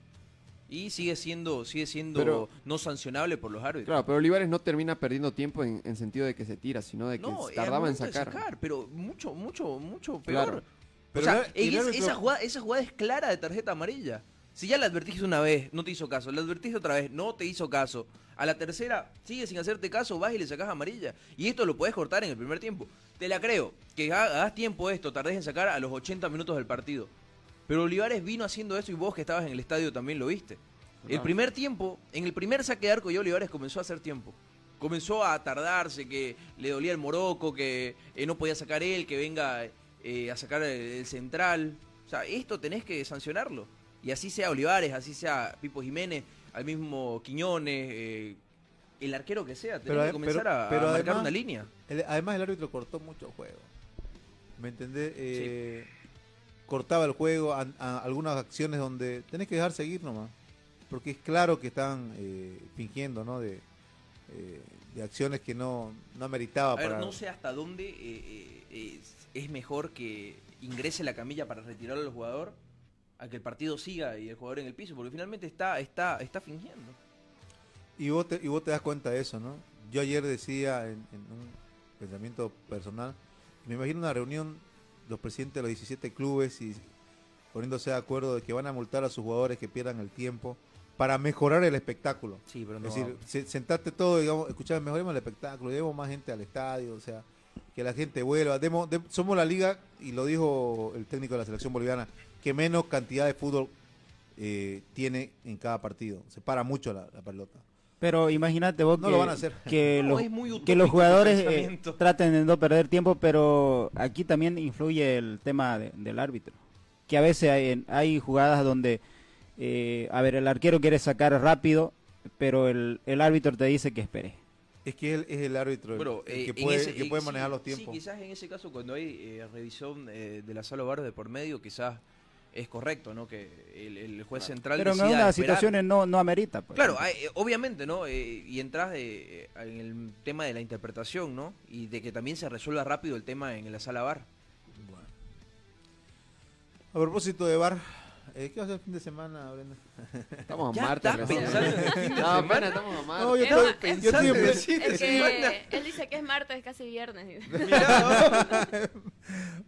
Y sigue siendo, sigue siendo
Pero-
no sancionable por los árbitros.
Claro, pero Olivares no termina perdiendo tiempo en, en sentido de que se tira, sino de que
No,
tardaba en
de
sacar.
pero mucho, mucho, mucho
Claro.
Pero
o sea,
el el
esa, jugada, esa jugada es clara de tarjeta amarilla. Si ya la advertiste una vez, no te hizo caso. La advertiste otra vez, no te hizo caso. A la tercera, sigue sin hacerte caso, vas y le sacas amarilla. Y esto lo puedes cortar en el primer tiempo. Te la creo. Que ha- hagas tiempo esto, tardés en sacar a los 80 minutos del partido. Pero Olivares vino haciendo eso y vos que estabas en el estadio también lo viste. El primer tiempo, en el primer saque de arco ya Olivares comenzó a hacer tiempo. Comenzó a tardarse, que le dolía el moroco, que eh, no podía sacar él, que venga eh, a sacar el, el central. O sea, esto tenés que sancionarlo. Y así sea Olivares, así sea Pipo Jiménez, al mismo Quiñones, eh, el arquero que sea. Tenés
Pero
que comenzar
pero-
a, a
pero
marcar
además-
una línea.
El- además el árbitro cortó mucho juego. ¿Me entendés? Eh, Cortaba el juego, a- a- algunas acciones donde tenés que dejar seguir nomás. Porque es claro que están fingiendo, ¿no? De, de acciones que no, no ameritaba
A ver,
para...
no sé hasta dónde eh, eh, es mejor que ingrese la camilla para retirar al jugador a que el partido siga y el jugador en el piso, porque finalmente está, está, está fingiendo.
Y vos, te, y vos te das cuenta de eso, ¿no? Yo ayer decía en, en un pensamiento personal, me imagino una reunión, los presidentes de los 17 clubes y poniéndose de acuerdo de que van a multar a sus jugadores que pierdan el tiempo para mejorar el espectáculo.
Sí, pero no.
Es decir, se- sentarte todo, digamos, escuchar, mejoremos el espectáculo, llevemos más gente al estadio, o sea, que la gente vuelva. De- somos la liga, y lo dijo el técnico de la selección boliviana, que menos cantidad de fútbol eh, tiene en cada partido. Se para mucho la, la pelota.
Pero imagínate vos
No
que,
lo van a hacer.
que,
No,
los, que jugadores eh, traten de no perder tiempo, pero aquí también influye el tema de- del árbitro. Que a veces hay, hay jugadas donde, eh, a ver, el arquero quiere sacar rápido, pero el, el árbitro te dice que espere.
Es que él es el árbitro el-
Pero,
el,
eh,
que
en
puede,
ese-
el que
eh,
puede
sí,
manejar los
Sí,
tiempos.
quizás en ese caso cuando hay eh, revisión eh, de la sala VAR de por medio, quizás es correcto, ¿no? Que el, el juez central
Pero en algunas situaciones no, no amerita. pues.
Claro, hay- eh, obviamente, ¿no? Eh, y entras eh, en el tema de la interpretación, ¿no? Y de que también se resuelva rápido el tema en la sala VAR.
Bueno. A propósito de bar, eh, ¿qué va a hacer el fin de semana, Brenda?
Estamos a martes.
estás
recién.
pensando en el fin de
No,
semana.
estamos a martes.
No, yo
Es
estoy,
ma-
yo
es-
estoy en-
pensando en el
Es que él dice que es martes, casi viernes.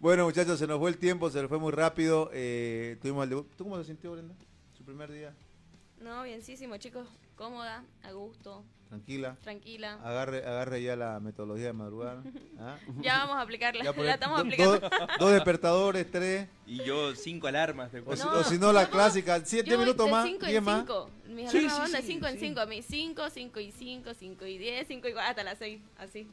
Bueno, muchachos, se nos fue el tiempo, se nos fue muy rápido. eh, tuvimos el debut. ¿Tú cómo te sintió, Brenda? Su primer día.
No, bienísimo, chicos. Cómoda, a gusto,
Tranquila.
tranquila.
Agarre, agarre ya la metodología de madrugar. ¿ah?
Ya vamos a aplicarla.
Ya,
la estamos
do-
aplicando.
Dos, dos despertadores, tres.
Y yo cinco alarmas
O
después.
si, o si no, la clásica, siete
Yo
minutos
de
más,
cinco
diez
en
más.
cinco. Mis
Sí,
alarmas
sí,
van de
sí,
5 en. 5. A mí 5, 5 y 5, 5 y 10, 5 y 4, hasta las 6. Así.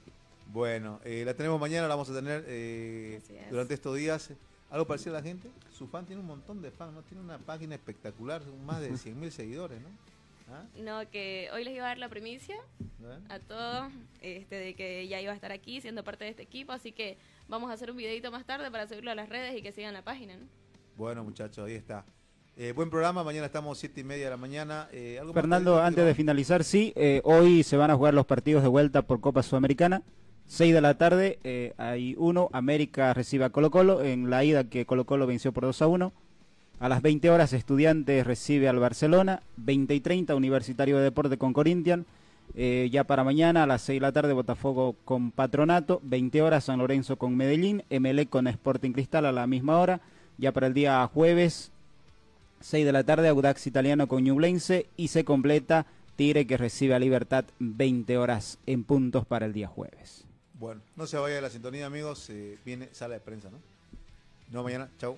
Bueno, eh, la tenemos mañana, la vamos a tener eh,
es.
durante estos días. ¿Algo para decirle a la gente? Su fan tiene un montón de fans, ¿no? Tiene una página espectacular, son más de 100.000 seguidores, ¿no?
No, que hoy les iba a dar la primicia
¿Eh?
a todos este, de que ya iba a estar aquí siendo parte de este equipo. Así que vamos a hacer un videito más tarde para subirlo a las redes y que sigan la página. ¿no?
Bueno, muchachos, ahí está. Eh, buen programa, mañana estamos siete y media de la mañana. Eh, ¿algo
Fernando, antes de finalizar, sí, eh, hoy se van a jugar los partidos de vuelta por Copa Sudamericana. 6 de la tarde, eh, hay uno, América recibe a Colo Colo, en la ida que Colo Colo venció por 2 a 1. A las 20 horas, Estudiantes recibe al Barcelona, 20 y 30, Universitario de Deporte con Corinthians. Eh, ya para mañana, a las 6 de la tarde, Botafogo con Patronato, 20 horas, San Lorenzo con Medellín, MLE con Sporting Cristal a la misma hora. Ya para el día jueves, 6 de la tarde, Audax Italiano con Ñublense y se completa Tigre que recibe a Libertad 20 horas en puntos para el día jueves.
Bueno, no se vaya de la sintonía, amigos. eh, viene sala de prensa, ¿no? No, mañana. Chau.